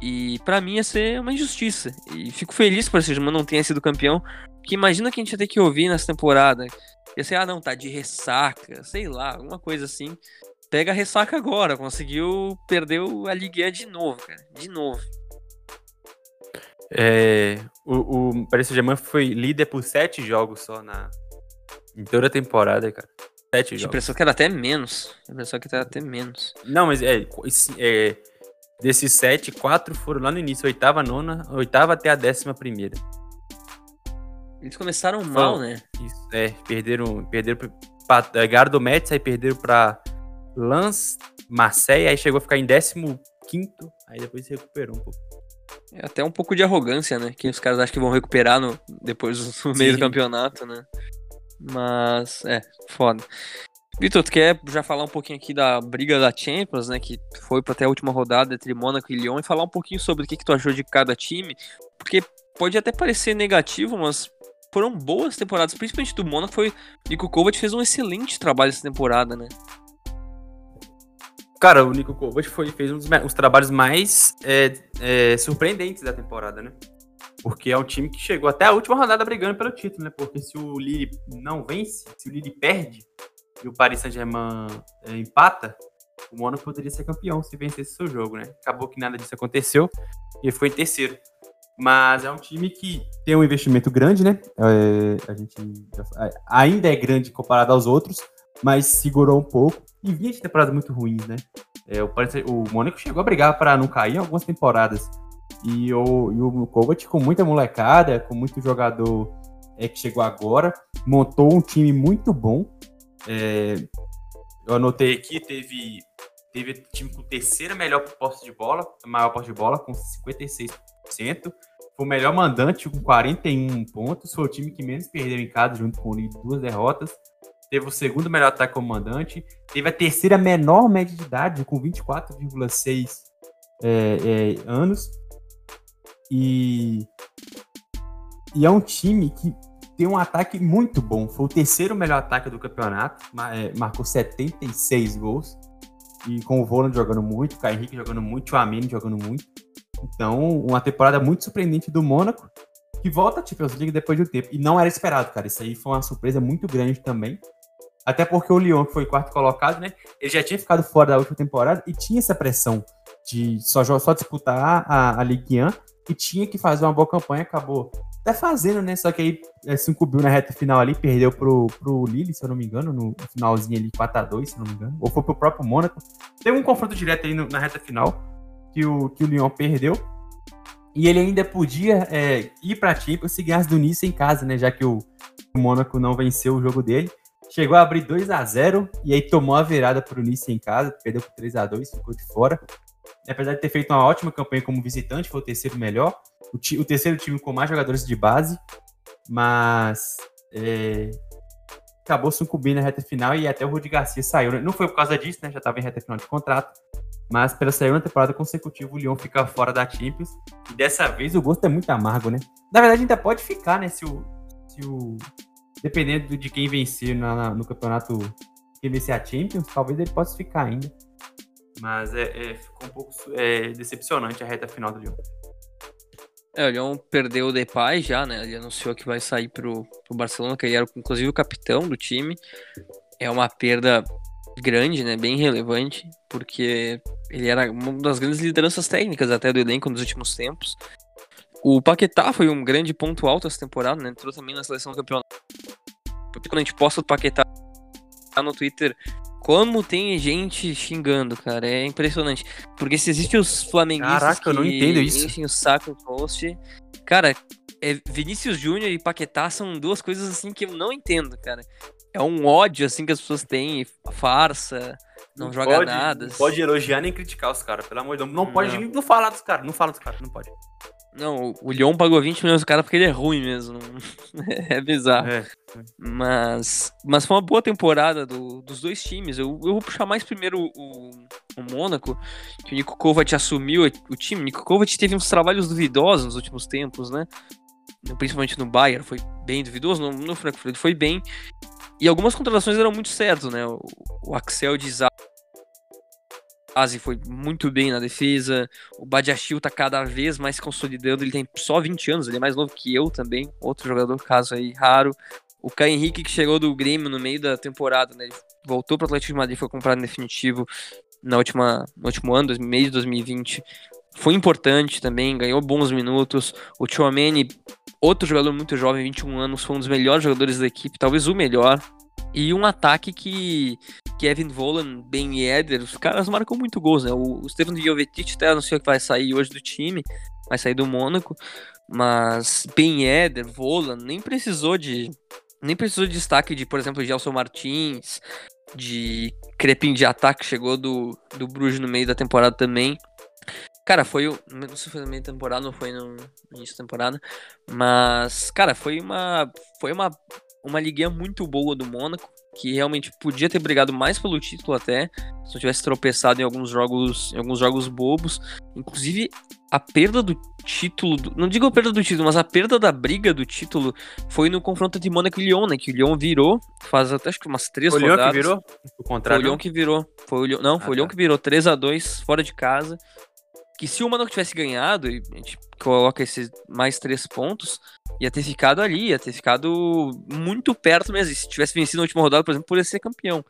E para mim ia ser uma injustiça. E fico feliz que o Paris não tenha sido campeão. Porque imagina que a gente ia ter que ouvir nessa temporada. Ia ser, ah não, tá de ressaca, sei lá, alguma coisa assim. Pega a ressaca agora, conseguiu, perdeu a Ligue de novo, cara. De novo. É, o, o Paris Saint-Germain foi líder por sete jogos só na em toda a temporada, cara. Sete jogos. A impressão que era até menos. A impressão que era até menos. Não, mas é, é desses sete, quatro foram lá no início, oitava, nona, oitava até a décima primeira. Eles começaram mal, né? Isso, é, perderam, perderam pra, ganharam do Mets, aí perderam pra Lance, Marseille, aí chegou a ficar em décimo quinto, aí depois se recuperou um pouco. É até um pouco de arrogância, né? Que os caras acham que vão recuperar no, depois no meio do campeonato, né? Mas, é, foda. Vitor, tu quer já falar um pouquinho aqui da briga da Champions, né? Que foi para até a última rodada entre Mônaco e Lyon e falar um pouquinho sobre o que, que tu achou de cada time. Porque pode até parecer negativo, mas foram boas temporadas, principalmente do Mônaco. Foi Nico Kovac fez um excelente trabalho essa temporada, né? Cara, o Nico Kovac foi, fez um dos, os trabalhos mais é, é, surpreendentes da temporada, né? Porque é um time que chegou até a última rodada brigando pelo título, né? Porque se o Lille não vence, se o Lille perde e o Paris Saint-Germain é, empata, o Mônaco poderia ser campeão se vencesse seu jogo, né? Acabou que nada disso aconteceu e foi em terceiro. Mas é um time que tem um investimento grande, né? É, a gente ainda é grande comparado aos outros, mas segurou um pouco e vinha de temporadas muito ruins, né? É, o, o Mônaco chegou a brigar para não cair em algumas temporadas. E o, e o Kovac, com muita molecada, com muito jogador é, que chegou agora, montou um time muito bom. É, eu anotei aqui, teve, teve time com terceira melhor posse de bola, maior posse de bola, com 56%. Foi o melhor mandante com 41 pontos. Foi o time que menos perdeu em casa, junto com o duas derrotas teve o segundo melhor ataque comandante, teve a terceira menor média de idade, com 24,6 é, é, anos. E, e é um time que tem um ataque muito bom. Foi o terceiro melhor ataque do campeonato, é, marcou 76 gols. E com o Voland jogando muito, o Caio Henrique jogando muito, o Amine jogando muito. Então, uma temporada muito surpreendente do Mônaco, que volta a Champions League depois de um tempo. E não era esperado, cara. Isso aí foi uma surpresa muito grande também. Até porque o Lyon, que foi quarto colocado, né? Ele já tinha ficado fora da última temporada e tinha essa pressão de só, só disputar a, a Ligue 1 e tinha que fazer uma boa campanha, acabou até fazendo, né? Só que aí é, se incumbiu na reta final ali, perdeu pro, pro Lille, se eu não me engano, no finalzinho ali, 4x2, se eu não me engano. Ou foi pro próprio Mônaco. Teve um confronto direto aí no, na reta final, que o, que o Lyon perdeu. E ele ainda podia é, ir pra Champions se ganhasse do Nice em casa, né? Já que o, o Mônaco não venceu o jogo dele. Chegou a abrir 2 a 0 e aí tomou a virada para o Nice em casa, perdeu por 3 a 2 ficou de fora. Apesar de ter feito uma ótima campanha como visitante, foi o terceiro melhor, o, o terceiro time com mais jogadores de base, mas é, acabou sucumbindo na reta final e até o Rudi Garcia saiu. Né? Não foi por causa disso, né? Já estava em reta final de contrato, Mas pela segunda temporada consecutiva, o Lyon fica fora da Champions. E dessa vez o gosto é muito amargo, né? Na verdade, ainda pode ficar, né? Se o. Se o dependendo de quem vencer na, na, no campeonato, quem vencer a Champions, talvez ele possa ficar ainda. Mas é, é ficou um pouco é, decepcionante a reta final do Lyon. É, o Lyon perdeu o Depay já, né? Ele anunciou que vai sair pro, pro Barcelona, que ele era inclusive o capitão do time. É uma perda grande, né? Bem relevante, porque ele era uma das grandes lideranças técnicas até do elenco nos últimos tempos. O Paquetá foi um grande ponto alto essa temporada, né? Entrou também na seleção do campeonato. Porque quando a gente posta o Paquetá no Twitter, como tem gente xingando, cara, é impressionante. Porque se existem os flamenguistas Caraca, eu não entendo isso. enchem o saco no post, cara, é, Vinícius Júnior e Paquetá são duas coisas assim que eu não entendo, cara. É um ódio assim que as pessoas têm, farsa, não, não joga pode, nada. Não pode elogiar nem criticar os caras, pelo amor de Deus. Não, não. pode não falar dos caras, não fala dos caras, não pode. Não, o Lyon pagou 20 milhões do cara porque ele é ruim mesmo. é bizarro. É. Mas, mas foi uma boa temporada do, dos dois times. Eu, eu vou puxar mais primeiro o, o Mônaco, que o Nico Kovac assumiu o time. O Nico Kovac teve uns trabalhos duvidosos nos últimos tempos, né? Principalmente no Bayern, foi bem duvidoso. No, no Frankfurt foi bem. E algumas contratações eram muito certas, né? O, o Axel de Isaac Asi foi muito bem na defesa. O Badiachil tá cada vez mais consolidando. Ele tem só 20 anos, ele é mais novo que eu também. Outro jogador, caso aí, raro. O Caio Henrique, que chegou do Grêmio no meio da temporada, né? Ele voltou pro Atlético de Madrid, foi comprado em definitivo na última, no último ano, mês de 2020. Foi importante também, ganhou bons minutos. O Chouameni, outro jogador muito jovem, 21 anos, foi um dos melhores jogadores da equipe, talvez o melhor. E um ataque que Kevin Volan, Ben Yedder, os caras marcam muito gols, né? O, Stefan Jovetic até anunciou que vai sair hoje do time, vai sair do Mônaco, mas Ben Yedder, Volan, nem precisou de nem precisou de destaque de, por exemplo, Gelson Martins, de Crepin de ataque, chegou do, do Bruges no meio da temporada também. Cara, foi o. Não sei se foi no meio da temporada ou foi no início da temporada. Mas, cara, foi uma. Foi uma uma liguinha muito boa do Mônaco, que realmente podia ter brigado mais pelo título até, se não tivesse tropeçado em alguns jogos, em alguns jogos bobos. Inclusive, a perda do título, do, não digo a perda do título, mas a perda da briga do título foi no confronto de Mônaco e Lyon, né, que o Lyon virou, faz até acho que umas três foi rodadas. Foi o Lyon que virou? O contrário. Foi o Lyon que virou. Foi o Lyon, não, foi ah, o Lyon tá. que virou 3 a 2 fora de casa. Que se o Mônaco tivesse ganhado, e a gente coloca esses mais três pontos, ia ter ficado ali, ia ter ficado muito perto mesmo. Se tivesse vencido na última rodada, por exemplo, poderia ser campeão.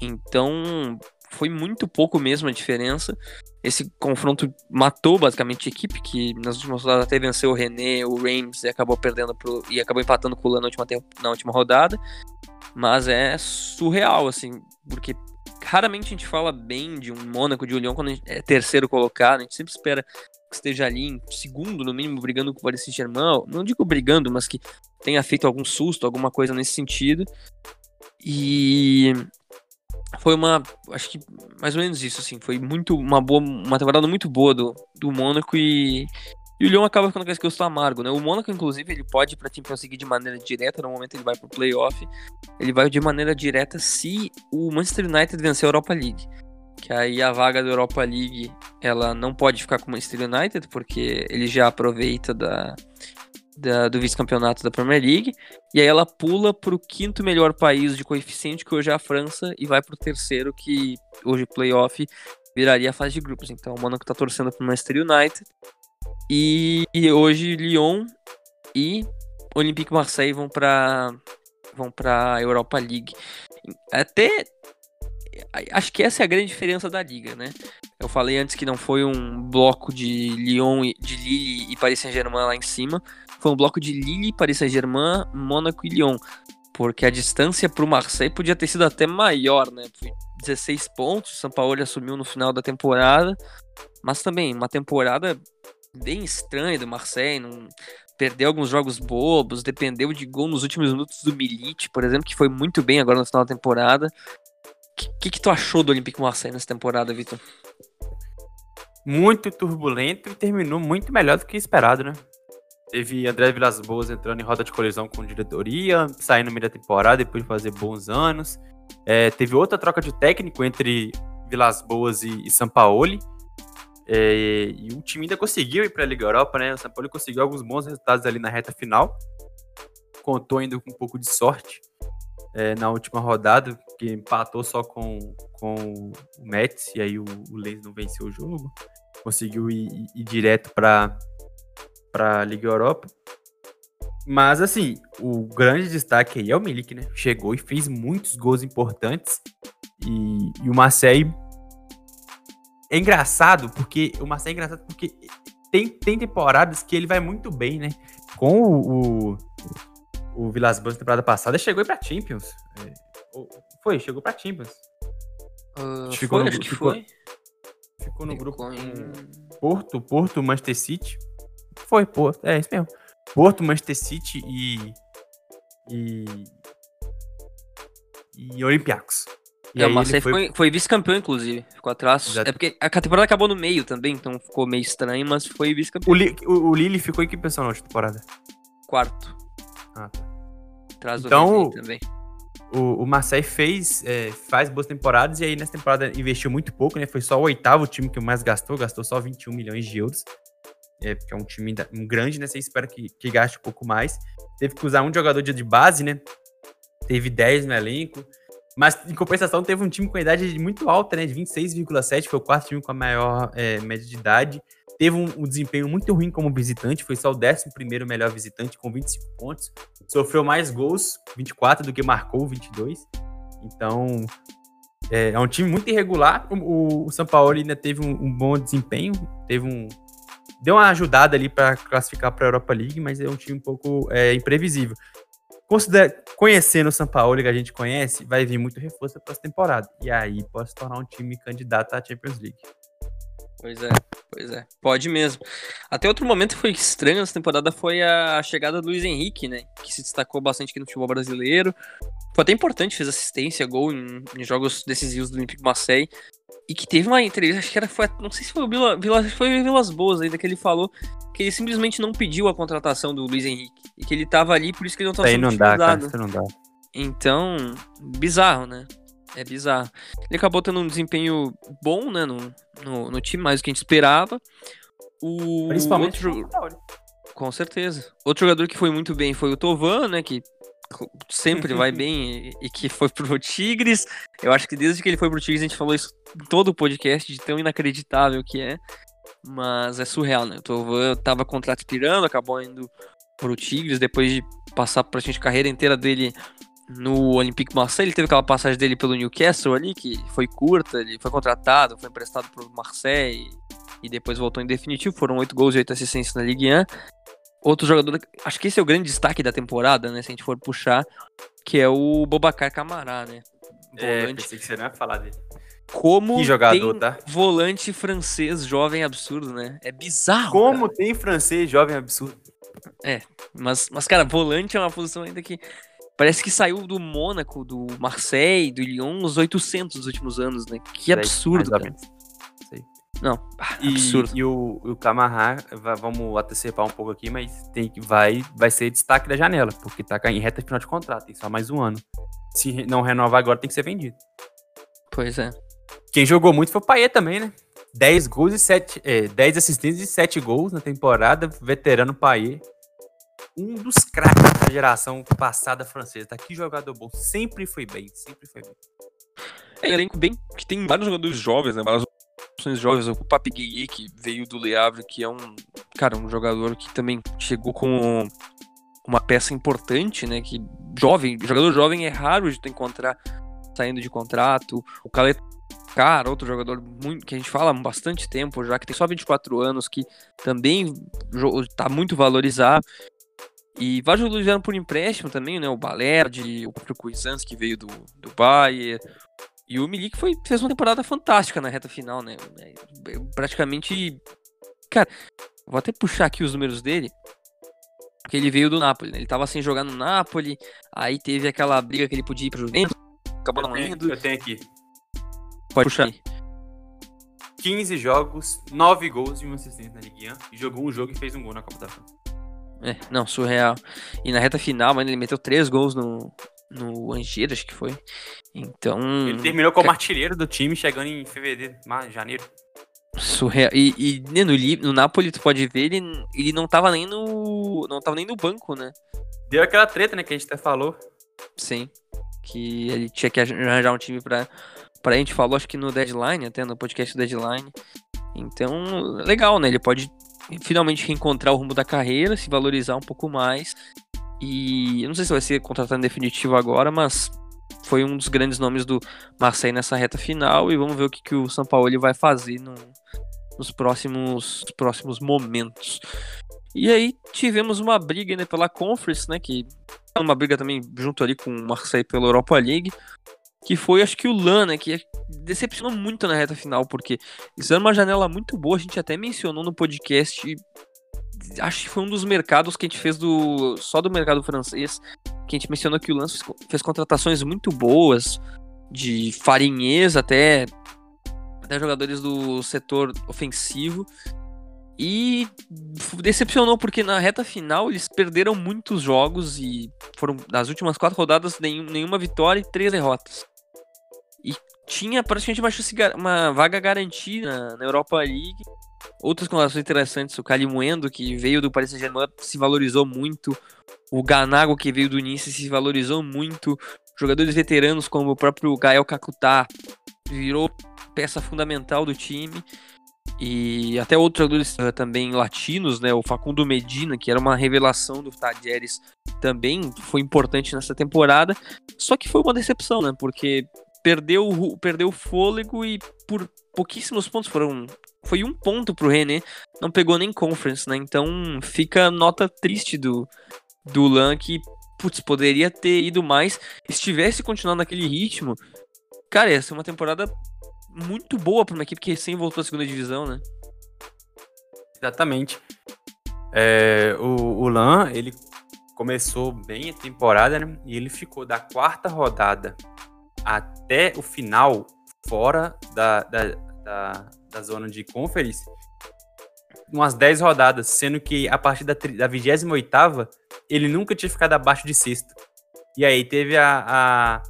Então, foi muito pouco mesmo a diferença. Esse confronto matou basicamente a equipe, que nas últimas rodadas até venceu o René, o Reims e acabou perdendo pro, e acabou empatando com o Lan na última, na última rodada. Mas é surreal, assim, porque raramente a gente fala bem de um Mônaco, de Lyon quando é terceiro colocado. A gente sempre espera esteja ali em segundo, no mínimo, brigando com o Paris Saint-Germain. Não digo brigando, mas que tenha feito algum susto, alguma coisa nesse sentido. E foi uma, acho que mais ou menos isso, assim, foi muito uma boa, uma temporada muito boa do, do Mônaco e, e o Lyon acaba ficando com esse gosto amargo, né? O Mônaco, inclusive, ele pode ir pra time conseguir de maneira direta, no momento ele vai pro playoff, ele vai de maneira direta se o Manchester United vencer a Europa League que aí a vaga da Europa League ela não pode ficar com o Manchester United, porque ele já aproveita da, da do vice-campeonato da Premier League, e aí ela pula para o quinto melhor país de coeficiente, que hoje é a França, e vai para o terceiro, que hoje playoff viraria a fase de grupos. Então o Monaco está torcendo para o Manchester United, e, e hoje Lyon e Olympique Marseille vão para vão para Europa League. Até acho que essa é a grande diferença da liga, né? Eu falei antes que não foi um bloco de Lyon, de Lille e Paris Saint-Germain lá em cima, foi um bloco de Lille, Paris Saint-Germain, Mônaco e Lyon, porque a distância para o Marseille podia ter sido até maior, né? Foi 16 pontos, o São Paulo assumiu no final da temporada, mas também uma temporada bem estranha do Marseille, não perdeu alguns jogos bobos, dependeu de gol nos últimos minutos do Milite, por exemplo, que foi muito bem agora no final da temporada. O que, que, tu achou do Olympique Marseille nessa temporada, Vitor? Muito turbulento e terminou muito melhor do que esperado, né? Teve André Vilas Boas entrando em roda de colisão com diretoria, saindo no meio da temporada depois de fazer bons anos. É, teve outra troca de técnico entre Vilas Boas e, e Sampaoli. É, e o time ainda conseguiu ir para a Liga Europa, né? O São Paulo conseguiu alguns bons resultados ali na reta final. Contou ainda com um pouco de sorte é, na última rodada, que empatou só com, com o Mets, e aí o, o não venceu o jogo. Conseguiu ir, ir direto para a Liga Europa. Mas, assim, o grande destaque aí é o Milik, né? Chegou e fez muitos gols importantes. E, e o Marseille é engraçado porque o Marcelo é engraçado porque tem, tem temporadas que ele vai muito bem, né? Com o, o, o Vilas Boas na temporada passada, chegou aí pra Champions. É, foi, chegou pra Champions. Uh, ficou foi, no, acho que ficou, foi. Ficou no ficou grupo em... Porto, Porto, Manchester City. Foi, Porto, é isso mesmo. Porto, Manchester City e. E. E Olympiacos. E é, o Marseille foi, foi, foi vice-campeão, inclusive. Ficou atrás. Exato. É porque a temporada acabou no meio também, então ficou meio estranho, mas foi vice-campeão. O, o, o Lille ficou em que posição na última temporada? Quarto. Ah, tá. Atrás então, também. O, o Marseille fez, é, faz boas temporadas e aí nessa temporada investiu muito pouco, né? Foi só o oitavo time que mais gastou, gastou só 21 milhões de euros. É, porque é um time um grande, né? Você espera que, que gaste um pouco mais. Teve que usar um jogador de base, né? Teve 10 no elenco. Mas, em compensação, teve um time com idade muito alta, né? De 26,7, foi o quarto time com a maior é, média de idade. Teve um, um, desempenho muito ruim como visitante, foi só o 11 melhor visitante, com 25 pontos. Sofreu mais gols, 24, do que marcou, 22. Então, é, é um time muito irregular. O, o São Paulo ainda teve um, um, bom desempenho, teve um. Deu uma ajudada ali para classificar para a Europa League, mas é um time um pouco é, imprevisível. Considera conhecendo o São Paulo, que a gente conhece, vai vir muito reforço para essa temporada. E aí pode se tornar um time candidato à Champions League. Pois é, pois é. Pode mesmo. Até outro momento que foi estranho nessa temporada foi a chegada do Luiz Henrique, né? Que se destacou bastante aqui no futebol brasileiro. Foi até importante, fez assistência, gol em, em jogos decisivos do Olympique Marseille. E que teve uma entrevista, acho que era, foi, não sei se foi o Vila, Vila, foi Vilas Boas ainda, que ele falou que ele simplesmente não pediu a contratação do Luiz Henrique. E que ele tava ali, por isso que ele não tava sendo não dá, cara, isso não dá. Então, bizarro, né? É bizarro. Ele acabou tendo um desempenho bom, né, no, no, no time, mais do que a gente esperava. O Principalmente outro... Com certeza. Outro jogador que foi muito bem foi o Tovan, né, que sempre vai bem e, que foi pro Tigres. Eu acho que desde que ele foi pro Tigres a gente falou isso em todo o podcast de tão inacreditável que é. Mas é surreal, né? O Tovan tava contrato expirando, acabou indo pro Tigres depois de passar praticamente a carreira inteira dele no Olympique Marseille. Ele teve aquela passagem dele pelo Newcastle ali, que foi curta, ele foi contratado, foi emprestado pro Marseille e depois voltou em definitivo. Foram oito gols e oito assistências na Ligue 1. Outro jogador, acho que esse é o grande destaque da temporada, né? Se a gente for puxar, que é o Bobacar Camará, né? É, volante. É, pensei que você não ia falar dele. Como que jogador, tá? volante francês jovem absurdo, né? É bizarro. Como cara. tem francês jovem absurdo. É, mas, mas, cara, volante é uma posição ainda que parece que saiu do Mônaco, do Marseille, do Lyon, uns 800 nos últimos anos, né? Que absurdo, cara. Não, ah, e, absurdo. E o, o vamos antecipar um pouco aqui, mas tem que vai, vai ser destaque da janela, porque tá em reta final de contrato, tem só mais um ano. Se não renovar agora, tem que ser vendido. Pois é. Quem jogou muito foi o Paier também, né? 10 gols e 7. É, 10 assistências e 7 gols na temporada. Veterano Paier. Um dos craques da geração passada francesa. Tá? Que jogador bom. Sempre foi bem. Sempre foi bem. É, elenco bem que tem vários jogadores jovens, né? Várias opções jovens. O Papi Gueye, que veio do Le Havre, que é um, cara, um jogador que também chegou com uma peça importante, né? Que jovem, jogador jovem é raro de encontrar saindo de contrato. O Caleta Cara, outro jogador muito, que a gente fala há bastante tempo, já que tem só 24 anos, que também está muito valorizado. E vários jogadores vieram por empréstimo também, né? O Balerdi, o próprio Cuisans, que veio do, do Bayern. E o Milik foi, fez uma temporada fantástica na reta final, né? É, praticamente. Cara, vou até puxar aqui os números dele. Porque ele veio do Napoli, né? Ele tava sem jogar no Napoli. Aí teve aquela briga que ele podia ir pro Juventus. Acabou não indo. Eu tenho aqui. Pode puxar. 15 jogos, 9 gols e uma assistência na Ligue 1. E jogou um jogo e fez um gol na Copa da França. É, não, surreal. E na reta final, mano, ele meteu 3 gols no, no Angers, acho que foi. Então. Ele terminou como artilheiro do time, chegando em fevereiro, janeiro. Surreal. E, e né, no, no Napoli, tu pode ver, ele, ele não tava nem no. Não tava nem no banco, né? Deu aquela treta, né, que a gente até falou. Sim. Que ele tinha que arranjar um time pra. Pra a gente falou, acho que no Deadline, até no podcast Deadline. Então, legal, né? Ele pode finalmente reencontrar o rumo da carreira, se valorizar um pouco mais. E eu não sei se vai ser contratado em definitivo agora, mas foi um dos grandes nomes do Marseille nessa reta final. E vamos ver o que, que o São Paulo vai fazer no, nos próximos, próximos momentos. E aí tivemos uma briga né, pela Conference, né? Que é uma briga também junto ali com o Marseille pela Europa League. Que foi, acho que o Lan, né? Que decepcionou muito na reta final, porque isso era uma janela muito boa. A gente até mencionou no podcast. Acho que foi um dos mercados que a gente fez do só do mercado francês. Que a gente mencionou que o Lance fez, fez contratações muito boas, de farinhês até, até jogadores do setor ofensivo. E decepcionou porque na reta final eles perderam muitos jogos e foram nas últimas quatro rodadas nenhum, nenhuma vitória e três derrotas. Tinha praticamente uma, chance, uma vaga garantida na Europa League. Outras contratações interessantes, o Calimuendo, que veio do Paris Saint-Germain, se valorizou muito. O Ganago, que veio do Nice, se valorizou muito. Jogadores veteranos como o próprio Gael Kakuta virou peça fundamental do time. E até outros jogadores uh, também latinos, né? O Facundo Medina, que era uma revelação do Tadieres, também foi importante nessa temporada. Só que foi uma decepção, né? Porque perdeu, perdeu o fôlego e por pouquíssimos pontos foram. Foi um ponto pro René, não pegou nem conference, né? Então fica nota triste do, do Lan que, putz, poderia ter ido mais. Se tivesse continuado naquele ritmo, cara, ia ser uma temporada muito boa para uma equipe que recém voltou à segunda divisão, né? Exatamente. É, o, o Lan, ele começou bem a temporada, né? E ele ficou da quarta rodada até o final, fora da, da, da, da zona de conference, umas 10 rodadas, sendo que a partir da, da 28 ele nunca tinha ficado abaixo de sexto. E aí teve a, a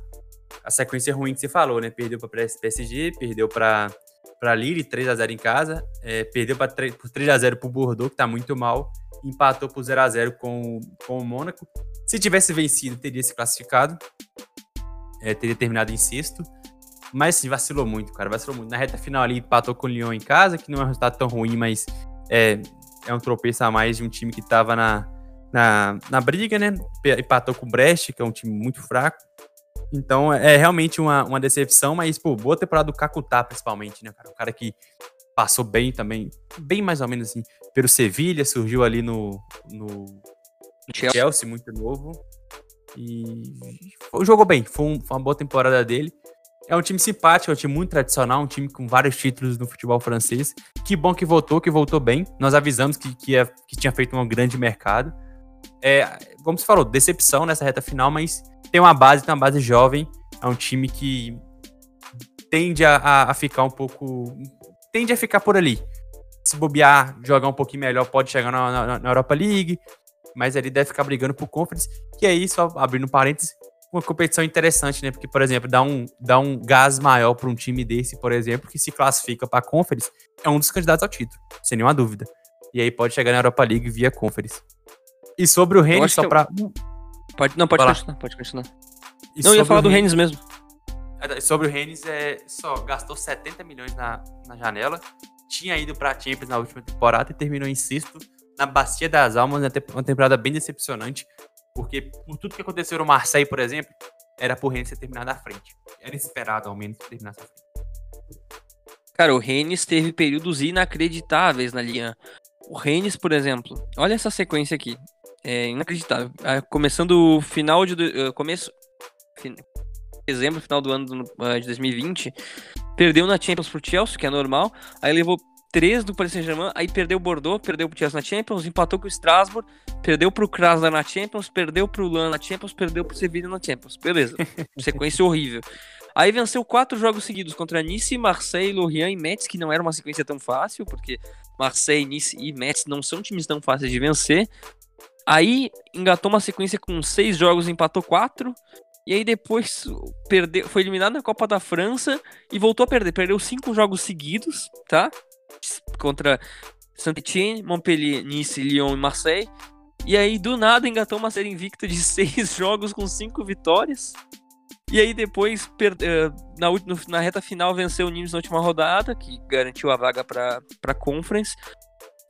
a sequência ruim que você falou, né? Perdeu para PSG, perdeu para para Lille 3 a 0 em casa, é, perdeu para 3, por 3 a 0 para o Bordeaux, que está muito mal, empatou por 0 a 0 com, com o Mônaco. Se tivesse vencido, teria se classificado, é, teria terminado em sexto, mas sim, vacilou muito, cara, vacilou muito. Na reta final ali, empatou com o Lyon em casa, que não é um resultado tão ruim, mas é, é um tropeço a mais de um time que estava na, na, na briga, né? Empatou com o Brest, que é um time muito fraco. Então é realmente uma, uma decepção, mas, pô, boa temporada do Kakutá, principalmente, né, cara? O cara que passou bem também, bem mais ou menos assim, pelo Sevilha, surgiu ali no, no Chelsea. Chelsea, muito novo. E jogou bem, foi, um, uma boa temporada dele. É um time simpático, é um time muito tradicional, um time com vários títulos no futebol francês. Que bom que voltou, que voltou bem. Nós avisamos que, que, ia, que tinha feito um grande mercado. É, como você falou, decepção nessa reta final, mas tem uma base, tem uma base jovem. É um time que tende a, a, a ficar um pouco. Tende a ficar por ali. Se bobear, jogar um pouquinho melhor, pode chegar na, na, na Europa League. Mas ele deve ficar brigando por Conference. Que aí, só abrindo parênteses, uma competição interessante, né? Porque, por exemplo, dá um, dá um gás maior para um time desse, por exemplo, que se classifica para Conference, é um dos candidatos ao título, sem nenhuma dúvida. E aí pode chegar na Europa League via Conference. E sobre o Rennes, só para Pode, não, pode continuar, pode continuar. E não, eu ia falar do Rennes mesmo. É, sobre o Rennes, é, só gastou 70 milhões na, na janela, tinha ido pra Champions na última temporada e terminou em sexto na Bacia das Almas, uma temporada bem decepcionante, porque por tudo que aconteceu no Marseille, por exemplo, era pro Rennes ter terminado à frente. Era esperado, ao menos, terminar à frente. Cara, o Rennes teve períodos inacreditáveis na linha. O Rennes, por exemplo, olha essa sequência aqui é inacreditável. Ah, começando o final de. Uh, começo. Fin, dezembro, final do ano uh, de 2020. Perdeu na Champions pro Chelsea, que é normal. Aí levou três do Paris Saint-Germain. Aí perdeu o Bordeaux, perdeu pro Chelsea na Champions. Empatou com o Strasbourg. Perdeu pro Krasnodar na Champions. Perdeu pro Lan na Champions. Perdeu pro Sevilla na Champions. Beleza. Sequência horrível. Aí venceu quatro jogos seguidos contra Nice, Marseille, Lorient e Metz, que não era uma sequência tão fácil, porque Marseille, Nice e Metz não são times tão fáceis de vencer. Aí engatou uma sequência com seis jogos, empatou quatro. E aí depois perdeu, foi eliminado na Copa da França e voltou a perder. Perdeu cinco jogos seguidos, tá? Contra Saint-Étienne, Montpellier, Nice, Lyon e Marseille. E aí, do nada, engatou uma série invicta de seis jogos com cinco vitórias. E aí depois, eh, na, na reta final, venceu o Nimes na última rodada, que garantiu a vaga para a Conference.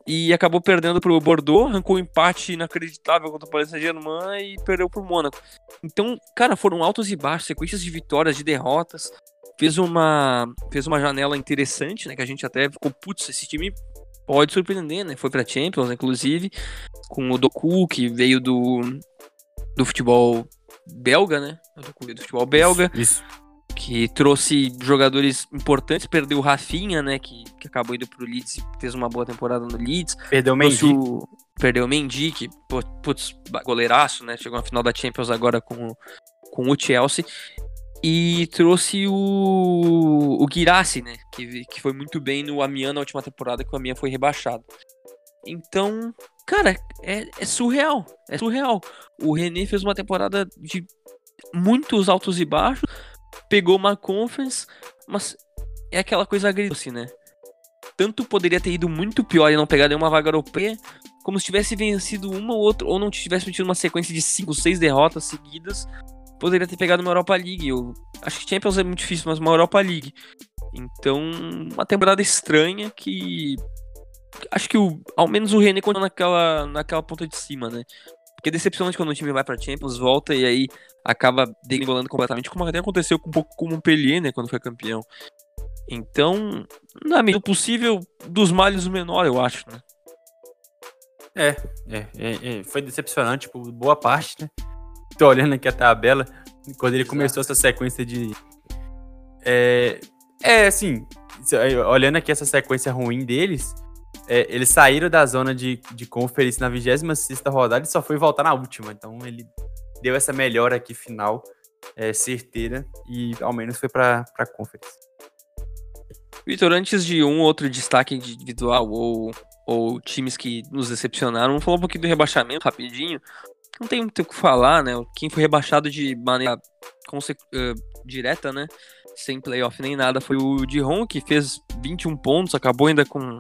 E acabou perdendo para o Bordeaux, arrancou um empate inacreditável contra o Paris Saint-Germain e perdeu para o Mônaco. Então, cara, foram altos e baixos, sequências de vitórias, de derrotas. Fez uma, fez uma janela interessante, né? Que a gente até ficou, putz, esse time pode surpreender, né? Foi para Champions, inclusive, com o Doku, que veio do, do futebol belga, né? Do futebol belga. Isso. Que trouxe jogadores importantes, perdeu o Rafinha, né? Que, que acabou indo pro Leeds e fez uma boa temporada no Leeds. Perdeu o Mendy. O, perdeu o Mendy, que, putz, goleiraço, né? Chegou na final da Champions agora com, com o Chelsea. E trouxe o, o Girassi, né? Que, que foi muito bem no Amiens na última temporada, que o Amiens foi rebaixado. Então, cara, é, é, surreal. É surreal. O René fez uma temporada de muitos altos e baixos, pegou uma conference, mas é aquela coisa agridoce, né? Tanto poderia ter ido muito pior e não pegar nenhuma vaga europeia, como se tivesse vencido uma ou outra, ou não tivesse tido uma sequência de 5, 6 derrotas seguidas, poderia ter pegado uma Europa League. Eu acho que Champions é muito difícil, mas uma Europa League. Então, uma temporada estranha que acho que o, ao menos o René continua naquela, naquela ponta de cima, né? Porque é decepcionante quando o time vai pra Champions, volta e aí acaba degringolando completamente, como até aconteceu com um pouco com o Montpellier, né, quando foi campeão. Então, na medida possível, dos males o menor, eu acho, né? É, é, é, é, foi decepcionante por boa parte, né? Tô olhando aqui a tabela, quando ele começou essa sequência de... É, é, assim, olhando aqui essa sequência ruim deles, é, eles saíram da zona de, de conferência na 26 rodada e só foi voltar na última. Então ele deu essa melhora aqui final, é, certeira, e ao menos foi para a conferência. Vitor, antes de um outro destaque individual ou, ou times que nos decepcionaram, vamos falar um pouquinho do rebaixamento rapidinho. Não tem muito o que falar, né? Quem foi rebaixado de maneira uh, direta, né? Sem playoff nem nada, foi o Diron, que fez 21 pontos, acabou ainda com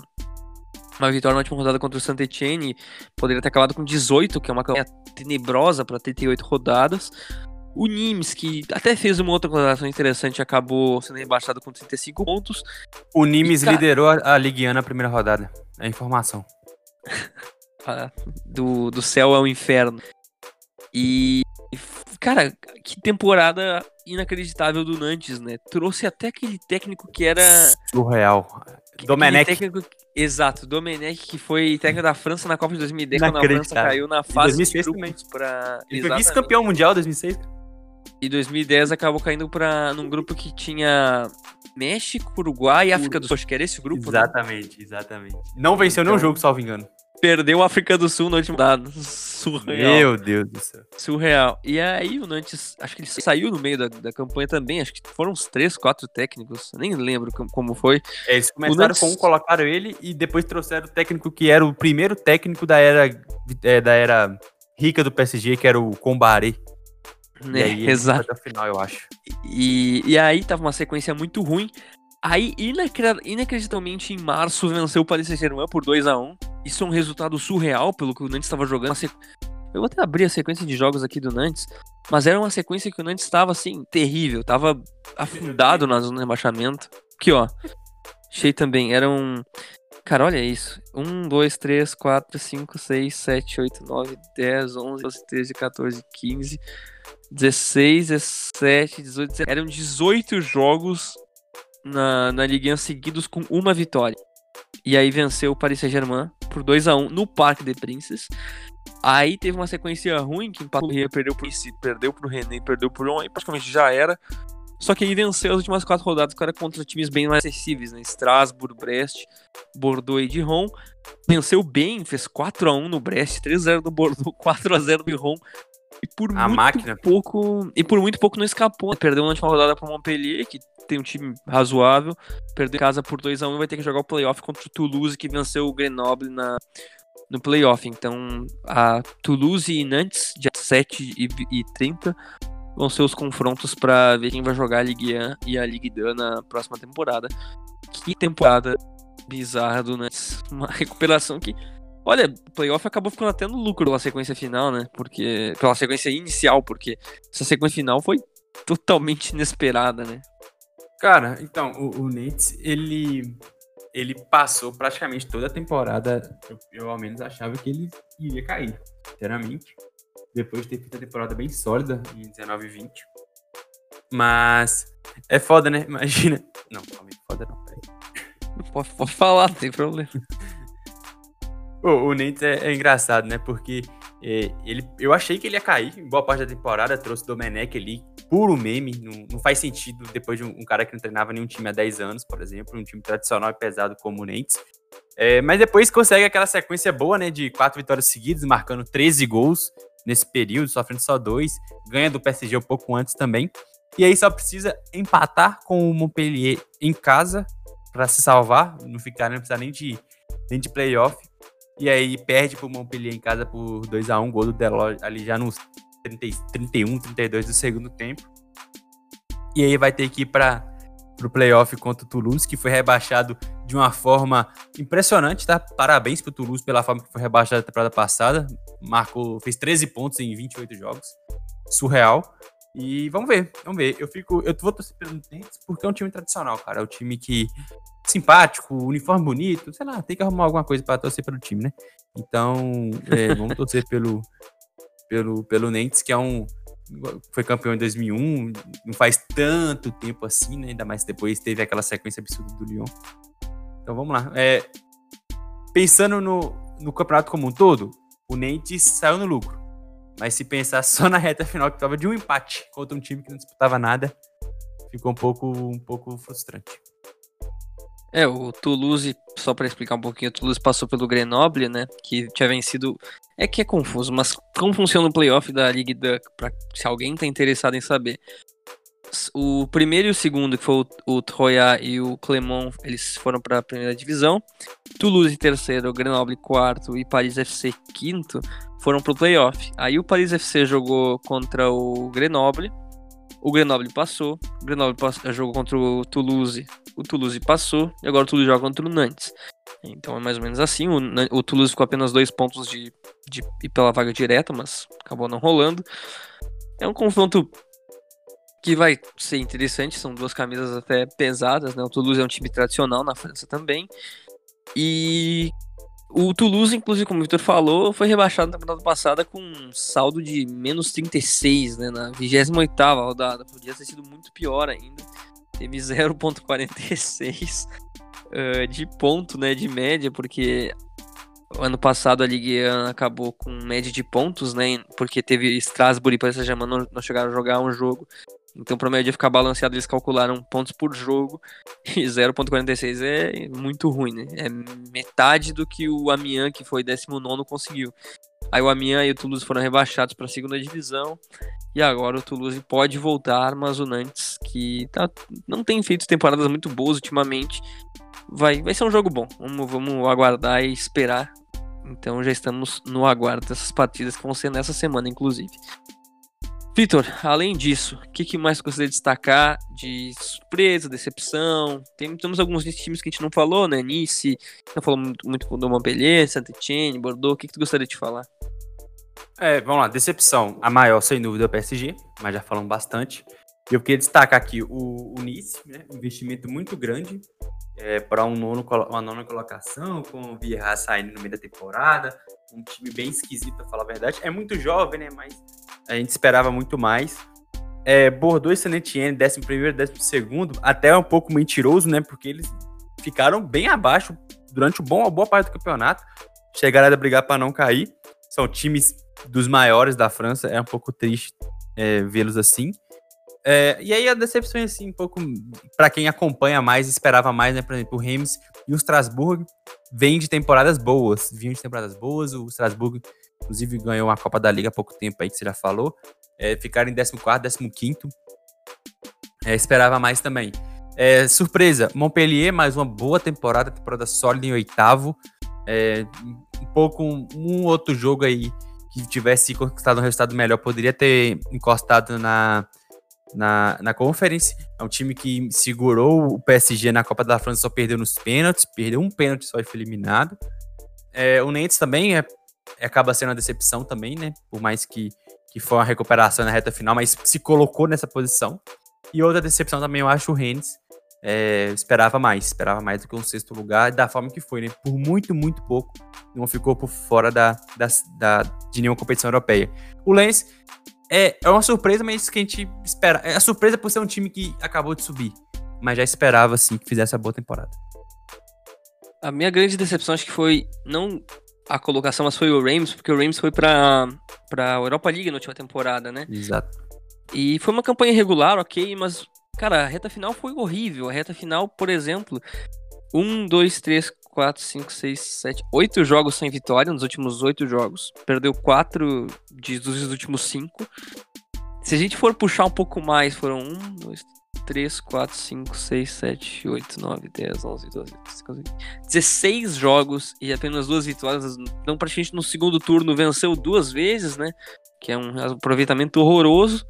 uma vitória na última rodada contra o Saint Etienne, poderia ter acabado com 18, que é uma campanha tenebrosa para 38 rodadas. O Nimes, que até fez uma outra colocação interessante, acabou sendo rebaixado com 35 pontos. O Nimes e, liderou a Ligue 1 na primeira rodada. É informação. Ah, do, do céu ao inferno. E, cara, que temporada inacreditável do Nantes, né? Trouxe até aquele técnico que era. Surreal. Domenech. Técnico, exato, Domenech, que foi técnico da França na Copa de 2010, quando a França caiu na fase de grupos para Ele foi vice-campeão mundial em 2006. E 2010 acabou caindo para num grupo que tinha México, Uruguai e África do Sul. Acho que era esse grupo. Né? Exatamente, né? exatamente. Não venceu então, nenhum jogo, salvo engano. Perdeu a África do Sul no último dado. Surreal. Meu Deus do céu. Surreal. E aí o Nantes, acho que ele saiu no meio da, da campanha também. Acho que foram uns três, quatro técnicos. Nem lembro como foi. É, eles começaram Nantes... com um, colocaram ele e depois trouxeram o técnico que era o primeiro técnico da era, é, da era rica do PSG, que era o Combaré. É, aí, exato. Até o final, eu acho. E, e aí tava uma sequência muito ruim. Aí, inacreditavelmente, em março, venceu o Paris Saint-Germain por 2 a 1 Isso é um resultado surreal pelo que o Nantes estava jogando. Eu vou até abrir a sequência de jogos aqui do Nantes, mas era uma sequência que o Nantes estava, assim, terrível. Tava afundado na zona de rebaixamento. Aqui, ó. Achei também. Era um... Cara, olha isso. 1, 2, 3, 4, 5, 6, 7, 8, 9, 10, 11, 12, 13, 14, 15, 16, 17, 18, 19. Eram 18 jogos na, na Ligue seguidos com uma vitória. E aí venceu o Paris Saint-Germain por 2 a 1 no Parque de Princes. Aí teve uma sequência ruim que empatou o perdeu pro perdeu pro René, perdeu pro Lyon, e praticamente já era. Só que aí venceu as últimas quatro rodadas, que era contra times bem mais acessíveis, né? Strasbourg, Brest, Bordeaux e Dijon. Venceu bem, fez 4 a 1 no Brest, 3 a 0 no Bordeaux, 4 a 0 no Dijon. E por a muito máquina. pouco, e por muito pouco não escapou. Perdeu na última rodada para Montpellier, que tem um time razoável, perdeu casa por 2 a 1 e vai ter que jogar o playoff contra o Toulouse, que venceu o Grenoble na, no playoff. Então, a Toulouse e Nantes, dia 7 e, e 30, vão ser os confrontos para ver quem vai jogar a Ligue 1 e a Ligue 2 na próxima temporada. Que temporada bizarra do Nantes. Uma recuperação que. Olha, o playoff acabou ficando até no lucro pela sequência final, né? Porque. Pela sequência inicial, porque essa sequência final foi totalmente inesperada, né? Cara, então, o, o Nets, ele. Ele passou praticamente toda a temporada. Eu, eu ao menos achava que ele iria cair, sinceramente depois de ter feito a temporada bem sólida em 19 e 20. Mas é foda, né? Imagina. Não, calma aí, foda não, peraí. Pode, pode falar, não tem problema. o, o é, é, engraçado, né? Porque é, ele, eu achei que ele ia cair em boa parte da temporada, trouxe o Domenech ali, puro meme, não, não faz sentido depois de um, um, cara que não treinava nenhum time há 10 anos, por exemplo, um time tradicional e pesado como o Nantes. É, mas depois consegue aquela sequência boa, né, de quatro vitórias seguidas, marcando 13 gols, nesse período, sofrendo só dois, ganha do PSG um pouco antes também. E aí só precisa empatar com o Montpellier em casa para se salvar, não ficar, não precisar nem de, nem de playoff. E aí perde pro Montpellier em casa por 2 a 1 gol do Delors ali já nos 30, 31, 32 do segundo tempo. E aí vai ter que ir para pro playoff contra o Toulouse, que foi rebaixado de uma forma impressionante, tá? Parabéns pro Toulouse pela forma que foi rebaixado na temporada passada. Marcou, fez 13 pontos em 28 jogos. Surreal. E vamos ver, vamos ver. Eu fico, eu vou torcer pelo Nets porque é um time tradicional, cara. É um time que simpático, uniforme bonito, sei lá, tem que arrumar alguma coisa para torcer pelo time, né? Então, é, vamos torcer pelo pelo pelo Nets, que é um foi campeão em 2001, não faz tanto tempo assim, né? Ainda mais depois teve aquela sequência absurda do Lyon. Então vamos lá. É, pensando no, no campeonato como um todo, o Nantes saiu no lucro. Mas se pensar só na reta final, que estava de um empate contra um time que não disputava nada, ficou um pouco, um pouco frustrante. É, o Toulouse, só para explicar um pouquinho, o Toulouse passou pelo Grenoble, né? Que tinha vencido. É que é confuso, mas como funciona o playoff da Ligue Duck, pra, se alguém tá interessado em saber. O primeiro e o segundo, que foi o, o e o Clermont, eles foram para a primeira divisão. Toulouse em terceiro, Grenoble quarto e Paris FC quinto foram para o playoff. Aí o Paris FC jogou contra o Grenoble o Grenoble passou, o Grenoble passou, jogou contra o Toulouse, o Toulouse passou, e agora o Toulouse joga contra o Nantes. Então é mais ou menos assim. O, o Toulouse ficou apenas dois pontos de, de ir pela vaga direta, mas acabou não rolando. É um confronto que vai ser interessante. São duas camisas até pesadas, né? O Toulouse é um time tradicional na França também. E o Toulouse, inclusive, como o Victor falou, foi rebaixado na temporada passada com um saldo de menos 36, né? Na 28 rodada. Podia ter sido muito pior ainda. Teve 0,46 uh, de ponto, né? De média, porque ano passado a Ligue 1 acabou com média de pontos, né? Porque teve Strasbourg e Paris Saint-Germain não, não chegaram a jogar um jogo. Então, para o média ficar balanceado, eles calcularam pontos por jogo e 0,46 é muito ruim, né? É metade do que o Amiens, que foi 19, conseguiu. Aí o Amiens e o Toulouse foram rebaixados para a segunda divisão. E agora o Toulouse pode voltar, mas o Nantes, que tá, não tem feito temporadas muito boas ultimamente, vai, vai ser um jogo bom. Vamos, vamos aguardar e esperar. Então já estamos no aguardo dessas partidas que vão ser nessa semana, inclusive. Vitor, além disso, o que, que, mais gostaria de destacar de surpresa, decepção? Tem, temos alguns times que a gente não falou, né? Nice, não falou muito, muito do Montpellier, Saint-Etienne, Bordeaux. O que, que tu gostaria de falar? É, vamos lá, decepção. A maior, sem dúvida, é o PSG, mas já falamos bastante. Eu queria destacar aqui o, o Nice, né? Um investimento muito grande é, para um nono, uma nona colocação, com o Vieira saindo no meio da temporada. Um time bem esquisito, para falar a verdade. É muito jovem, né? Mas a gente esperava muito mais. É, Bordeaux e Saint-Etienne, 11 primeiro, 12 segundo, até um pouco mentiroso, né? Porque eles ficaram bem abaixo durante bom, a boa parte do campeonato. Chegaram a brigar para não cair. São times dos maiores da França. É um pouco triste é, vê-los assim. É, e aí a decepção, assim, um pouco para quem acompanha mais, esperava mais, né? Por exemplo, o Reims e o Strasbourg vêm de temporadas boas. Vinham de temporadas boas. O Strasbourg inclusive ganhou uma Copa da Liga há pouco tempo aí, que você já falou. É, ficaram em 14, 15. É, esperava mais também. É, surpresa, Montpellier, mais uma boa temporada, temporada sólida em oitavo. É, um pouco um, um, outro jogo aí que tivesse conquistado um resultado melhor, poderia ter encostado na, na, na Conference. É um time que segurou o PSG na Copa da França, só perdeu nos pênaltis, perdeu um pênalti só e foi eliminado. É, o Nantes também é, acaba sendo uma decepção também, né? Por mais que, que foi uma recuperação na reta final, mas se colocou nessa posição. E outra decepção também eu acho o Rennes. É, esperava mais, esperava mais do que um sexto lugar, da forma que foi, né? Por muito, muito pouco, não ficou por fora da, da, da de nenhuma competição europeia. O Lens é, é uma surpresa, mas que a gente espera. É a surpresa por ser um time que acabou de subir, mas já esperava, assim, que fizesse a boa temporada. A minha grande decepção acho que foi não a colocação, mas foi o Rams, porque o Rams foi pra, pra Europa League na última temporada, né? Exato. E foi uma campanha regular, ok, mas, cara, a reta final foi horrível. A reta final, por exemplo, um, dois, três, quatro, cinco, seis, sete, oito jogos sem vitória nos últimos oito jogos. Perdeu quatro de, dos últimos cinco. Se a gente for puxar um pouco mais, foram um, dois, 3, 4, 5, 6, 7, 8, 9, 10, 11, 12, 13, 14, 16 jogos e apenas duas vitórias. Então, praticamente no segundo turno venceu duas vezes, né? Que é um aproveitamento horroroso.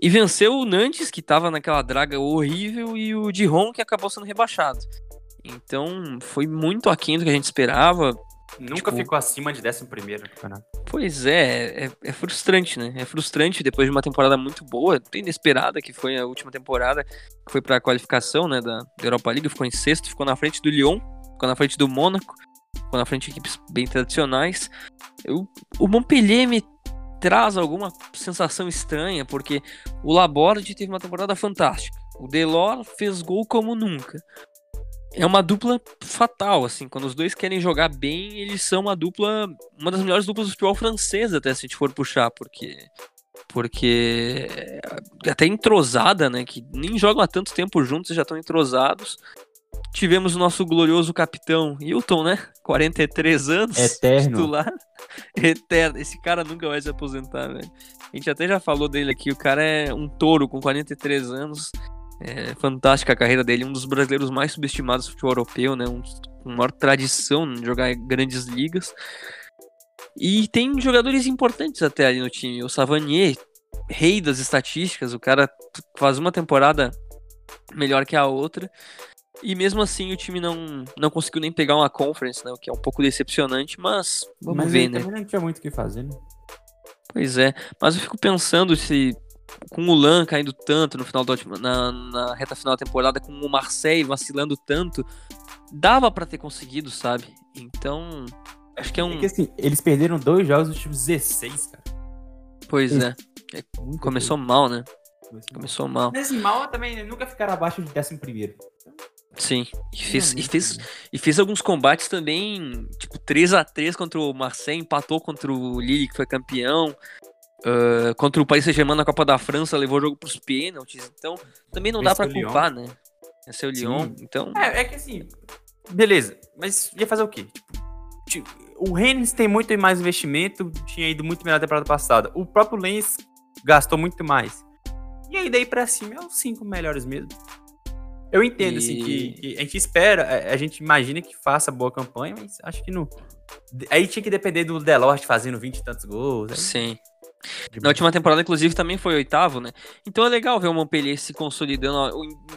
E venceu o Nantes, que estava naquela draga horrível, e o Dijon, que acabou sendo rebaixado. Então, foi muito aquém do que a gente esperava. Nunca tipo, ficou acima de 11 no campeonato. Pois é, é, é, frustrante, né? É frustrante depois de uma temporada muito boa, inesperada, que foi a última temporada, que foi para a qualificação né, da, da Europa League, ficou em sexto, ficou na frente do Lyon, ficou na frente do Mônaco, ficou na frente de equipes bem tradicionais. Eu, o Montpellier me traz alguma sensação estranha, porque o Laborde teve uma temporada fantástica. O Delor fez gol como nunca é uma dupla fatal, assim, quando os dois querem jogar bem, eles são uma dupla, uma das melhores duplas do futebol francês, até se a gente for puxar, porque porque é até entrosada, né, que nem jogam há tanto tempo juntos e já estão entrosados. Tivemos o nosso glorioso capitão Hilton, né? 43 anos. Eterno. Titular. Eterno. Esse cara nunca vai se aposentar, velho. A gente até já falou dele aqui. O cara é um touro com 43 anos. É fantástica a carreira dele, um dos brasileiros mais subestimados do futebol europeu, né? Um, com maior tradição de jogar grandes ligas. E tem jogadores importantes até ali no time. O Savanier, rei das estatísticas, o cara faz uma temporada melhor que a outra. E mesmo assim o time não, não conseguiu nem pegar uma conference, né? O que é um pouco decepcionante, mas vamos mas ver, né? Também não tinha muito o que fazer, né? Pois é, mas eu fico pensando se com o Lan caindo tanto no final da última, na, na reta final da temporada, com o Marseille vacilando tanto, dava para ter conseguido, sabe? Então, acho que é um. É que assim, eles perderam dois jogos dos últimos 16, cara. Pois é. é começou mal, né? Começou mal. Mas assim, mal também nunca ficaram abaixo de 11 primeiro. Sim, e fez, e, fez, e fez alguns combates também, tipo 3 a 3 contra o Marseille, empatou contra o Lille, que foi campeão. Uh, contra o Paris Saint-Germain na Copa da França, levou o jogo pros pênaltis. Então, também não dá para culpar, né? Esse é o Lyon, Sim. então... É, é que assim, beleza, mas ia fazer o quê? Tipo, o Rennes tem muito mais investimento, tinha ido muito melhor na temporada passada. O próprio Lens gastou muito mais. E aí daí pra cima é os cinco melhores mesmo. Eu entendo, e... assim, que, que, a gente espera, a gente imagina que faça boa campanha, mas acho que não. Aí tinha que depender do Delort fazendo 20 e tantos gols. Aí... Sim. Na última temporada, inclusive, também foi oitavo, né? Então é legal ver o Montpellier se consolidando.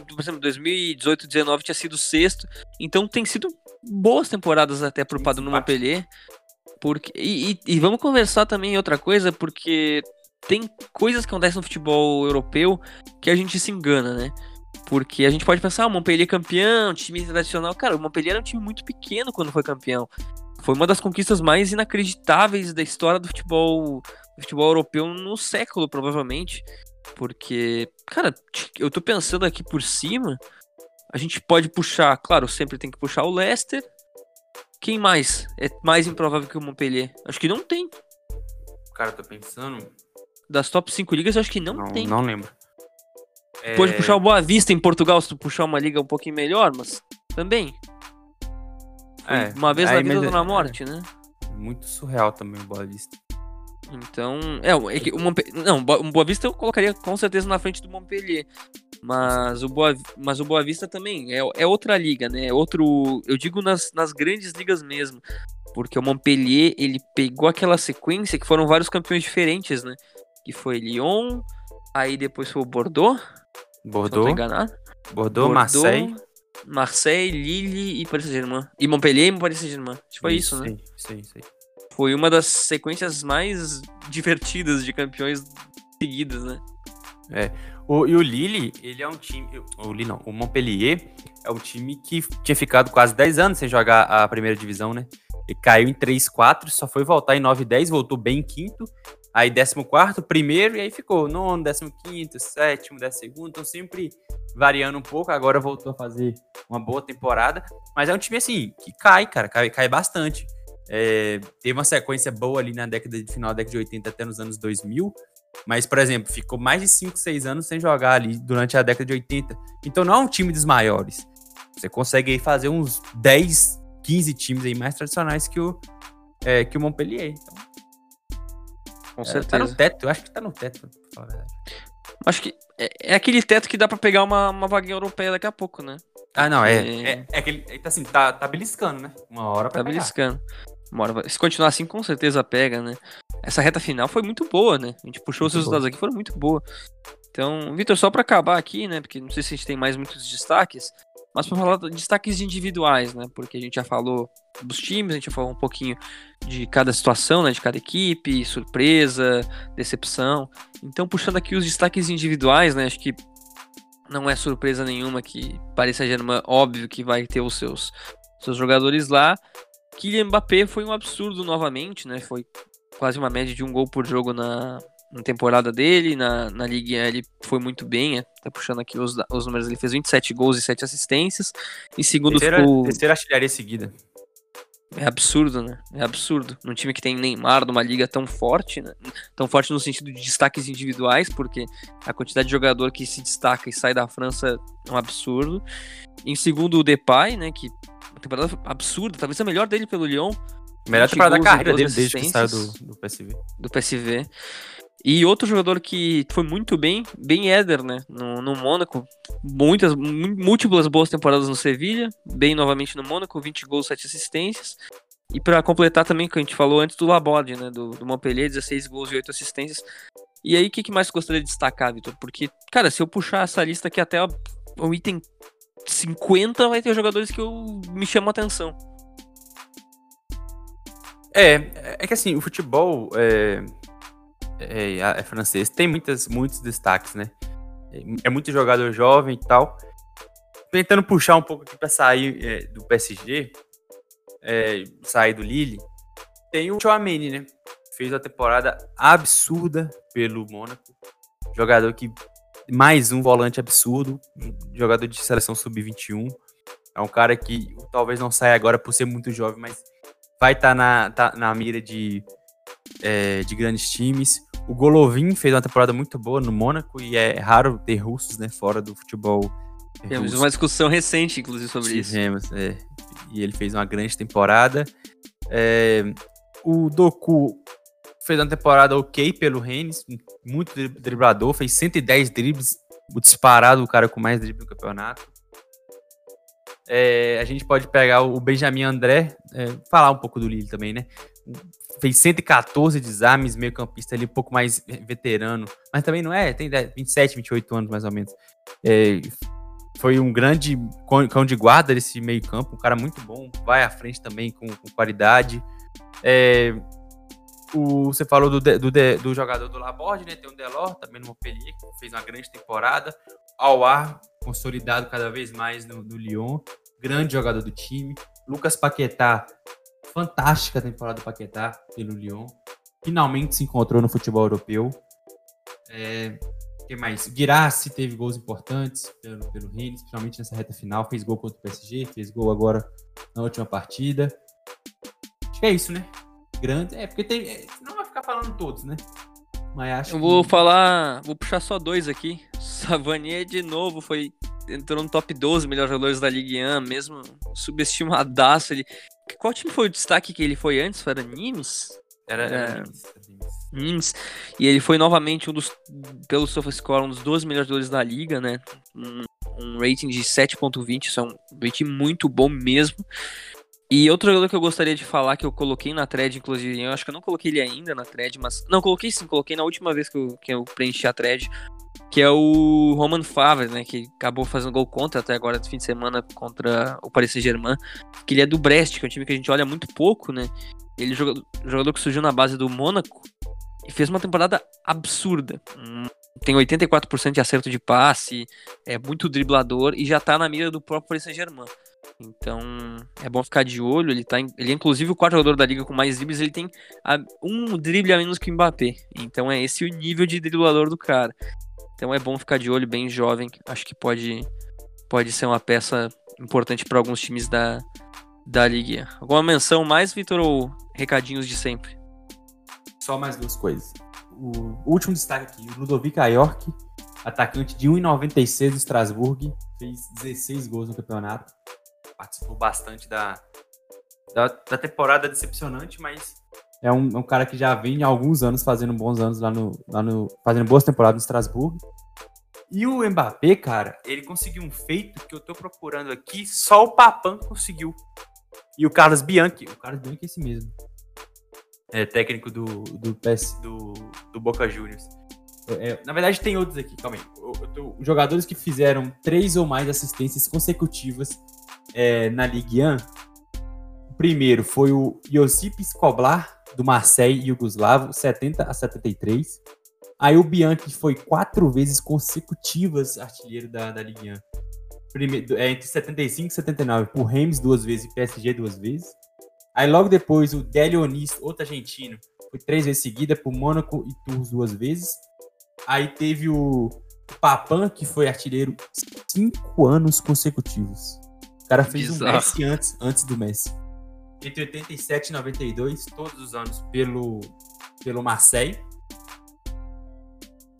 Por exemplo, 2018 2019 tinha sido sexto. Então tem sido boas temporadas até pro padrão do Montpellier. Porque, e, e, e, vamos conversar também outra coisa, porque tem coisas que acontecem no futebol europeu que a gente se engana, né? Porque a gente pode pensar, ah, o Montpellier é campeão, time tradicional. Cara, o Montpellier era um time muito pequeno quando foi campeão. Foi uma das conquistas mais inacreditáveis da história do futebol futebol europeu no século, provavelmente. Porque, cara, eu tô pensando aqui por cima. A gente pode puxar, claro, sempre tem que puxar o Leicester. Quem mais é mais improvável que o Montpellier? Acho que não tem. Cara, tô pensando. Das top 5 ligas, eu acho que não, não tem. Não lembro. Pode é... puxar o Boa Vista em Portugal se tu puxar uma liga um pouquinho melhor, mas também. É, uma vez na vida ou na morte, é, né? Muito surreal também o Boa Vista. Então, é, é que o Montpellier, não, o Boa Vista eu colocaria com certeza na frente do Montpellier. Mas o Boa, mas o Boa Vista também é, é outra liga, né? É outro, eu digo nas, nas grandes ligas mesmo. Porque o Montpellier, ele pegou aquela sequência que foram vários campeões diferentes, né? Que foi Lyon, aí depois foi o Bordeaux. Bordeaux. Bordeaux, Bordeaux, Marseille. Marseille, Lille e Paris Saint-Germain. E Montpellier e Paris Saint-Germain. Acho que foi isso, isso né? Sim, sim, sim. Foi uma das sequências mais divertidas de campeões seguidas, né? É. O, e o Lille, ele é um time. O Lille não, o Montpellier é um time que tinha ficado quase 10 anos sem jogar a primeira divisão, né? Ele caiu em 3-4, só foi voltar em 9-10, voltou bem em quinto. Aí 14, primeiro, e aí ficou nono, 15, sétimo, décimo segundo, então sempre variando um pouco. Agora voltou a fazer uma boa temporada, mas é um time assim que cai, cara, cai, cai bastante. É, teve uma sequência boa ali na década de final da década de 80 até nos anos 2000, mas, por exemplo, ficou mais de 5, 6 anos sem jogar ali durante a década de 80. Então não é um time dos maiores. Você consegue aí fazer uns 10, 15 times aí mais tradicionais que o, é, que o Montpellier. Então, Com certeza. É, tá no teto, eu acho que tá no teto, pra falar a verdade. Acho que é, é aquele teto que dá para pegar uma, uma vaguinha europeia daqui a pouco, né? Ah, não, é. É, é, é aquele. É, assim, tá, tá beliscando, né? Uma hora pra Tá pegar. beliscando. Uma hora, se continuar assim, com certeza pega, né? Essa reta final foi muito boa, né? A gente puxou muito os resultados aqui, foram muito boa. Então, Vitor, só para acabar aqui, né? Porque não sei se a gente tem mais muitos destaques, mas para falar de destaques individuais, né? Porque a gente já falou dos times, a gente já falou um pouquinho de cada situação, né? De cada equipe, surpresa, decepção. Então, puxando aqui os destaques individuais, né? Acho que não é surpresa nenhuma que Paris Saint-Germain, óbvio que vai ter os seus, seus jogadores lá. Kylian Mbappé foi um absurdo novamente, né? Foi quase uma média de um gol por jogo na, na temporada dele. Na, na Liga ele foi muito bem, é, tá puxando aqui os, os números, ele fez 27 gols e 7 assistências. Em segundo terceira, ficou... Terceira artilharia seguida. É absurdo, né? É absurdo. Num time que tem Neymar, numa liga tão forte, né? Tão forte no sentido de destaques individuais, porque a quantidade de jogador que se destaca e sai da França é um absurdo. Em segundo, o Depay, né? Que temporada absurda, talvez a melhor dele pelo Lyon. Melhor temporada da carreira dele desde que saiu do, do PSV. Do PSV. E outro jogador que foi muito bem, bem Éder, né? No, no Mônaco. Muitas, múltiplas boas temporadas no Sevilha. Bem novamente no Mônaco, 20 gols, 7 assistências. E para completar também, que a gente falou antes do Laborde, né? Do, do Montpellier, 16 gols e 8 assistências. E aí, o que, que mais gostaria de destacar, Vitor? Porque, cara, se eu puxar essa lista aqui até o item 50, vai ter jogadores que eu me chamam atenção. É, é que assim, o futebol é, é, é, francês tem muitas, muitos destaques, né? É muito jogador jovem e tal. Tentando puxar um pouco aqui para sair é, do PSG, é, sair do Lille, tem o Chouameni, né? Fez uma temporada absurda pelo Mônaco. Jogador que mais um volante absurdo, jogador de seleção sub-21. É um cara que talvez não saia agora por ser muito jovem, mas vai estar tá na, tá na mira de, é, de grandes times. O Golovin fez uma temporada muito boa no Mônaco e é raro ter russos né, fora do futebol. Temos russo. uma discussão recente, inclusive, sobre Tivemos, isso. É, e ele fez uma grande temporada. É, o Doku fez uma temporada ok pelo Rennes, muito driblador, fez 110 dribles, o disparado o cara com mais dribles no campeonato. É, a gente pode pegar o Benjamin André, é, falar um pouco do Lille também, né? Fez 114 desarmes, meio campista ali, um pouco mais veterano, mas também não é, tem 27, 28 anos mais ou menos. É, foi um grande cão de guarda desse meio campo, um cara muito bom, vai à frente também com, com qualidade. É, o, você falou do, do, do jogador do Laborde, né? Tem o Delor, também no Montpellier, que fez uma grande temporada. Ao ar, consolidado cada vez mais no, no Lyon. Grande jogador do time. Lucas Paquetá, fantástica temporada do Paquetá pelo Lyon. Finalmente se encontrou no futebol europeu. É, que mais? Guirassi teve gols importantes pelo, pelo Rennes, principalmente nessa reta final. Fez gol contra o PSG, fez gol agora na última partida. Acho que é isso, né? Grande. É, porque tem. É, não vai ficar falando todos, né? Mas acho Eu vou que... falar. Vou puxar só dois aqui. Savanier de novo foi. Entrou no top 12 melhores jogadores da Ligue 1, mesmo subestimadaço. Ele... Qual time foi o destaque que ele foi antes? Foi era Nimes? Era, era Nimes. E ele foi novamente um dos, pelo SofaScore, um dos 12 melhores jogadores da liga, né? Um, um rating de 7.20, isso é um rating muito bom mesmo. E outro jogador que eu gostaria de falar, que eu coloquei na thread, inclusive, eu acho que eu não coloquei ele ainda na thread, mas. Não, coloquei sim, coloquei na última vez que eu, que eu preenchi a thread, que é o Roman Favre, né? Que acabou fazendo gol contra até agora no fim de semana contra o Paris Saint-Germain. Que ele é do Brest, que é um time que a gente olha muito pouco, né? Ele é jogador, jogador que surgiu na base do Mônaco e fez uma temporada absurda. Hum, tem 84% de acerto de passe, é muito driblador e já tá na mira do próprio Paris Saint-Germain. Então, é bom ficar de olho. Ele, tá, ele é inclusive o quarto jogador da liga com mais dribles. Ele tem a, um drible a menos que o Mbappé. Então, é esse o nível de driblador do cara. Então, é bom ficar de olho, bem jovem. Acho que pode, pode ser uma peça importante para alguns times da, da liga. Alguma menção mais, Vitor, ou recadinhos de sempre? Só mais duas coisas. O último destaque aqui: o Ludovic Ayork, atacante de 1,96 do Strasbourg, fez 16 gols no campeonato participou bastante da, da, da temporada decepcionante, mas é um, é um, cara que já vem há alguns anos fazendo bons anos lá no, lá no. fazendo boas temporadas no Strasbourg. E o Mbappé, cara, ele conseguiu um feito que eu tô procurando aqui, só o Papan conseguiu. E o Carlos Bianchi, o Carlos Bianchi é esse mesmo. É técnico do, do, PS, do, do Boca Juniors. É, é, na verdade, tem outros aqui, calma aí. Eu, eu tô, jogadores que fizeram três ou mais assistências consecutivas é, na Ligue 1, o primeiro foi o Josip Skoblar, do Marseille Yugoslavo, 70 a 73. Aí o Bianchi foi quatro vezes consecutivas artilheiro da, da Ligue 1. Primeiro, é, entre 75 e 79, por Reims duas vezes e PSG duas vezes. Aí logo depois o Delionis, outro argentino, foi três vezes seguida, por Mônaco e Tours duas vezes. Aí teve o Papan, que foi artilheiro cinco anos consecutivos cara fez Bizarro. um Messi antes, antes do Messi. Entre 87 e 92, todos os anos, pelo, pelo Marseille.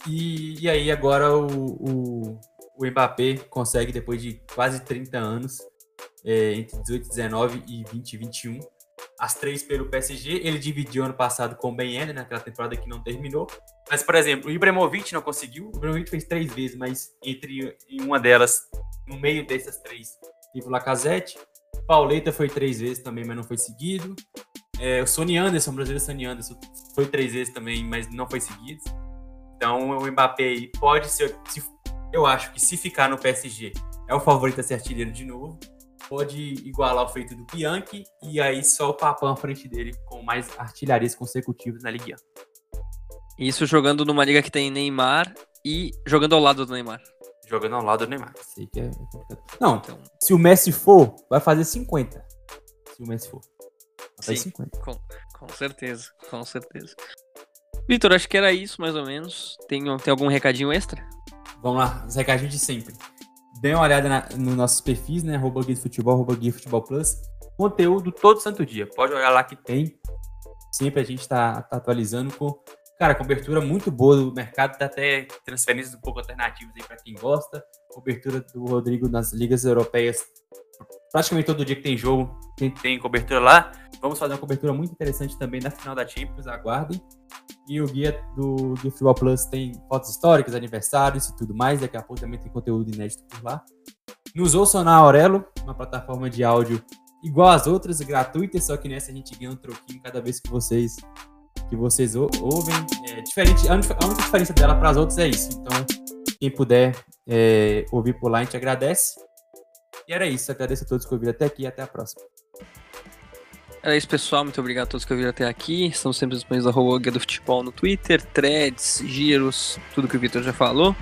E, e aí agora o, o, o Mbappé consegue, depois de quase 30 anos, é, entre 18, 19 e 20, 21, as três pelo PSG. Ele dividiu ano passado com o Ben Yedder, naquela temporada que não terminou. Mas, por exemplo, o Ibrahimovic não conseguiu. O Ibrahimovic fez três vezes, mas entre em uma delas, no meio dessas três, Ivo Lacazette. Pauleta foi três vezes também, mas não foi seguido. É, o Sony Anderson, o brasileiro Sony Anderson, foi três vezes também, mas não foi seguido. Então o Mbappé pode ser. Se, eu acho que se ficar no PSG, é o favorito a ser artilheiro de novo. Pode igualar o feito do Bianchi e aí só o Papão à frente dele com mais artilharias consecutivas na Liga. Isso jogando numa liga que tem Neymar e jogando ao lado do Neymar jogando ao lado do Neymar. Sei que é Não, então, se o Messi for, vai fazer 50. Se o Messi for. Vai fazer 50. Com, com certeza, com certeza. Vitor, acho que era isso mais ou menos. Tem, tem algum recadinho extra? Vamos lá, os recadinhos de sempre. Dê uma olhada na, nos nossos perfis, né? Arroba Guia Futebol, arroba Guia Futebol Plus. Conteúdo todo santo dia. Pode olhar lá que tem. Sempre a gente está tá atualizando com Cara, cobertura muito boa do mercado, tá até transferências um pouco alternativas aí para quem gosta. Cobertura do Rodrigo nas ligas europeias. Praticamente todo dia que tem jogo, tem, tem cobertura lá. Vamos fazer uma cobertura muito interessante também na final da Champions, aguardem. E o guia do, do Futebol Plus tem fotos históricas, aniversários e tudo mais. Daqui a pouco também tem conteúdo inédito por lá. Nos ouçam na Aurelo, uma plataforma de áudio igual às outras, gratuita, só que nessa a gente ganha um troquinho cada vez que vocês que vocês ouvem. É diferente, a única, diferença dela para as outras é isso. Então, quem puder é, ouvir por lá, a gente agradece. E era isso. Agradeço a todos que ouviram até aqui e até a próxima. Era isso, pessoal. Muito obrigado a todos que ouviram até aqui. Estamos sempre disponíveis da Guia do Futebol no Twitter, threads, giros, tudo que o Vitor já falou.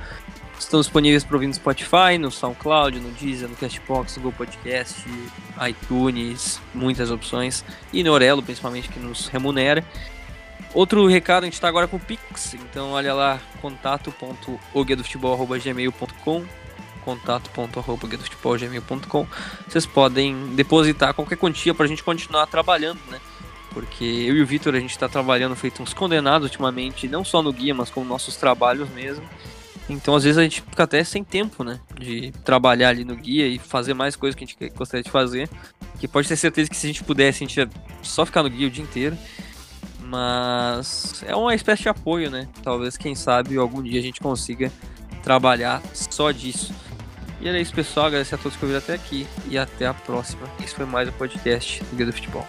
Estamos disponíveis para ouvir no Spotify, no SoundCloud, no Deezer, no Castbox, no Google Podcast, iTunes, muitas opções. E no Orelo, principalmente, que nos remunera. Outro recado, a gente está agora com o Pix, então olha lá, contato.oguedofutebol.gmail.com contato.oguedofutebol.gmail.com Vocês podem depositar qualquer quantia para a gente continuar trabalhando, né? Porque eu e o Vitor, a gente está trabalhando feito uns condenados ultimamente, não só no guia, mas com nossos trabalhos mesmo. Então, às vezes, a gente fica até sem tempo, né? De trabalhar ali no guia e fazer mais coisas que a gente gostaria de fazer. Que pode ter certeza que se a gente pudesse, a gente ia só ficar no guia o dia inteiro. Mas é uma espécie de apoio, né? Talvez, quem sabe, algum dia a gente consiga trabalhar só disso. E era isso, pessoal. Agradecer a todos que ouviram até aqui. E até a próxima. Esse foi mais um podcast do Guia do Futebol.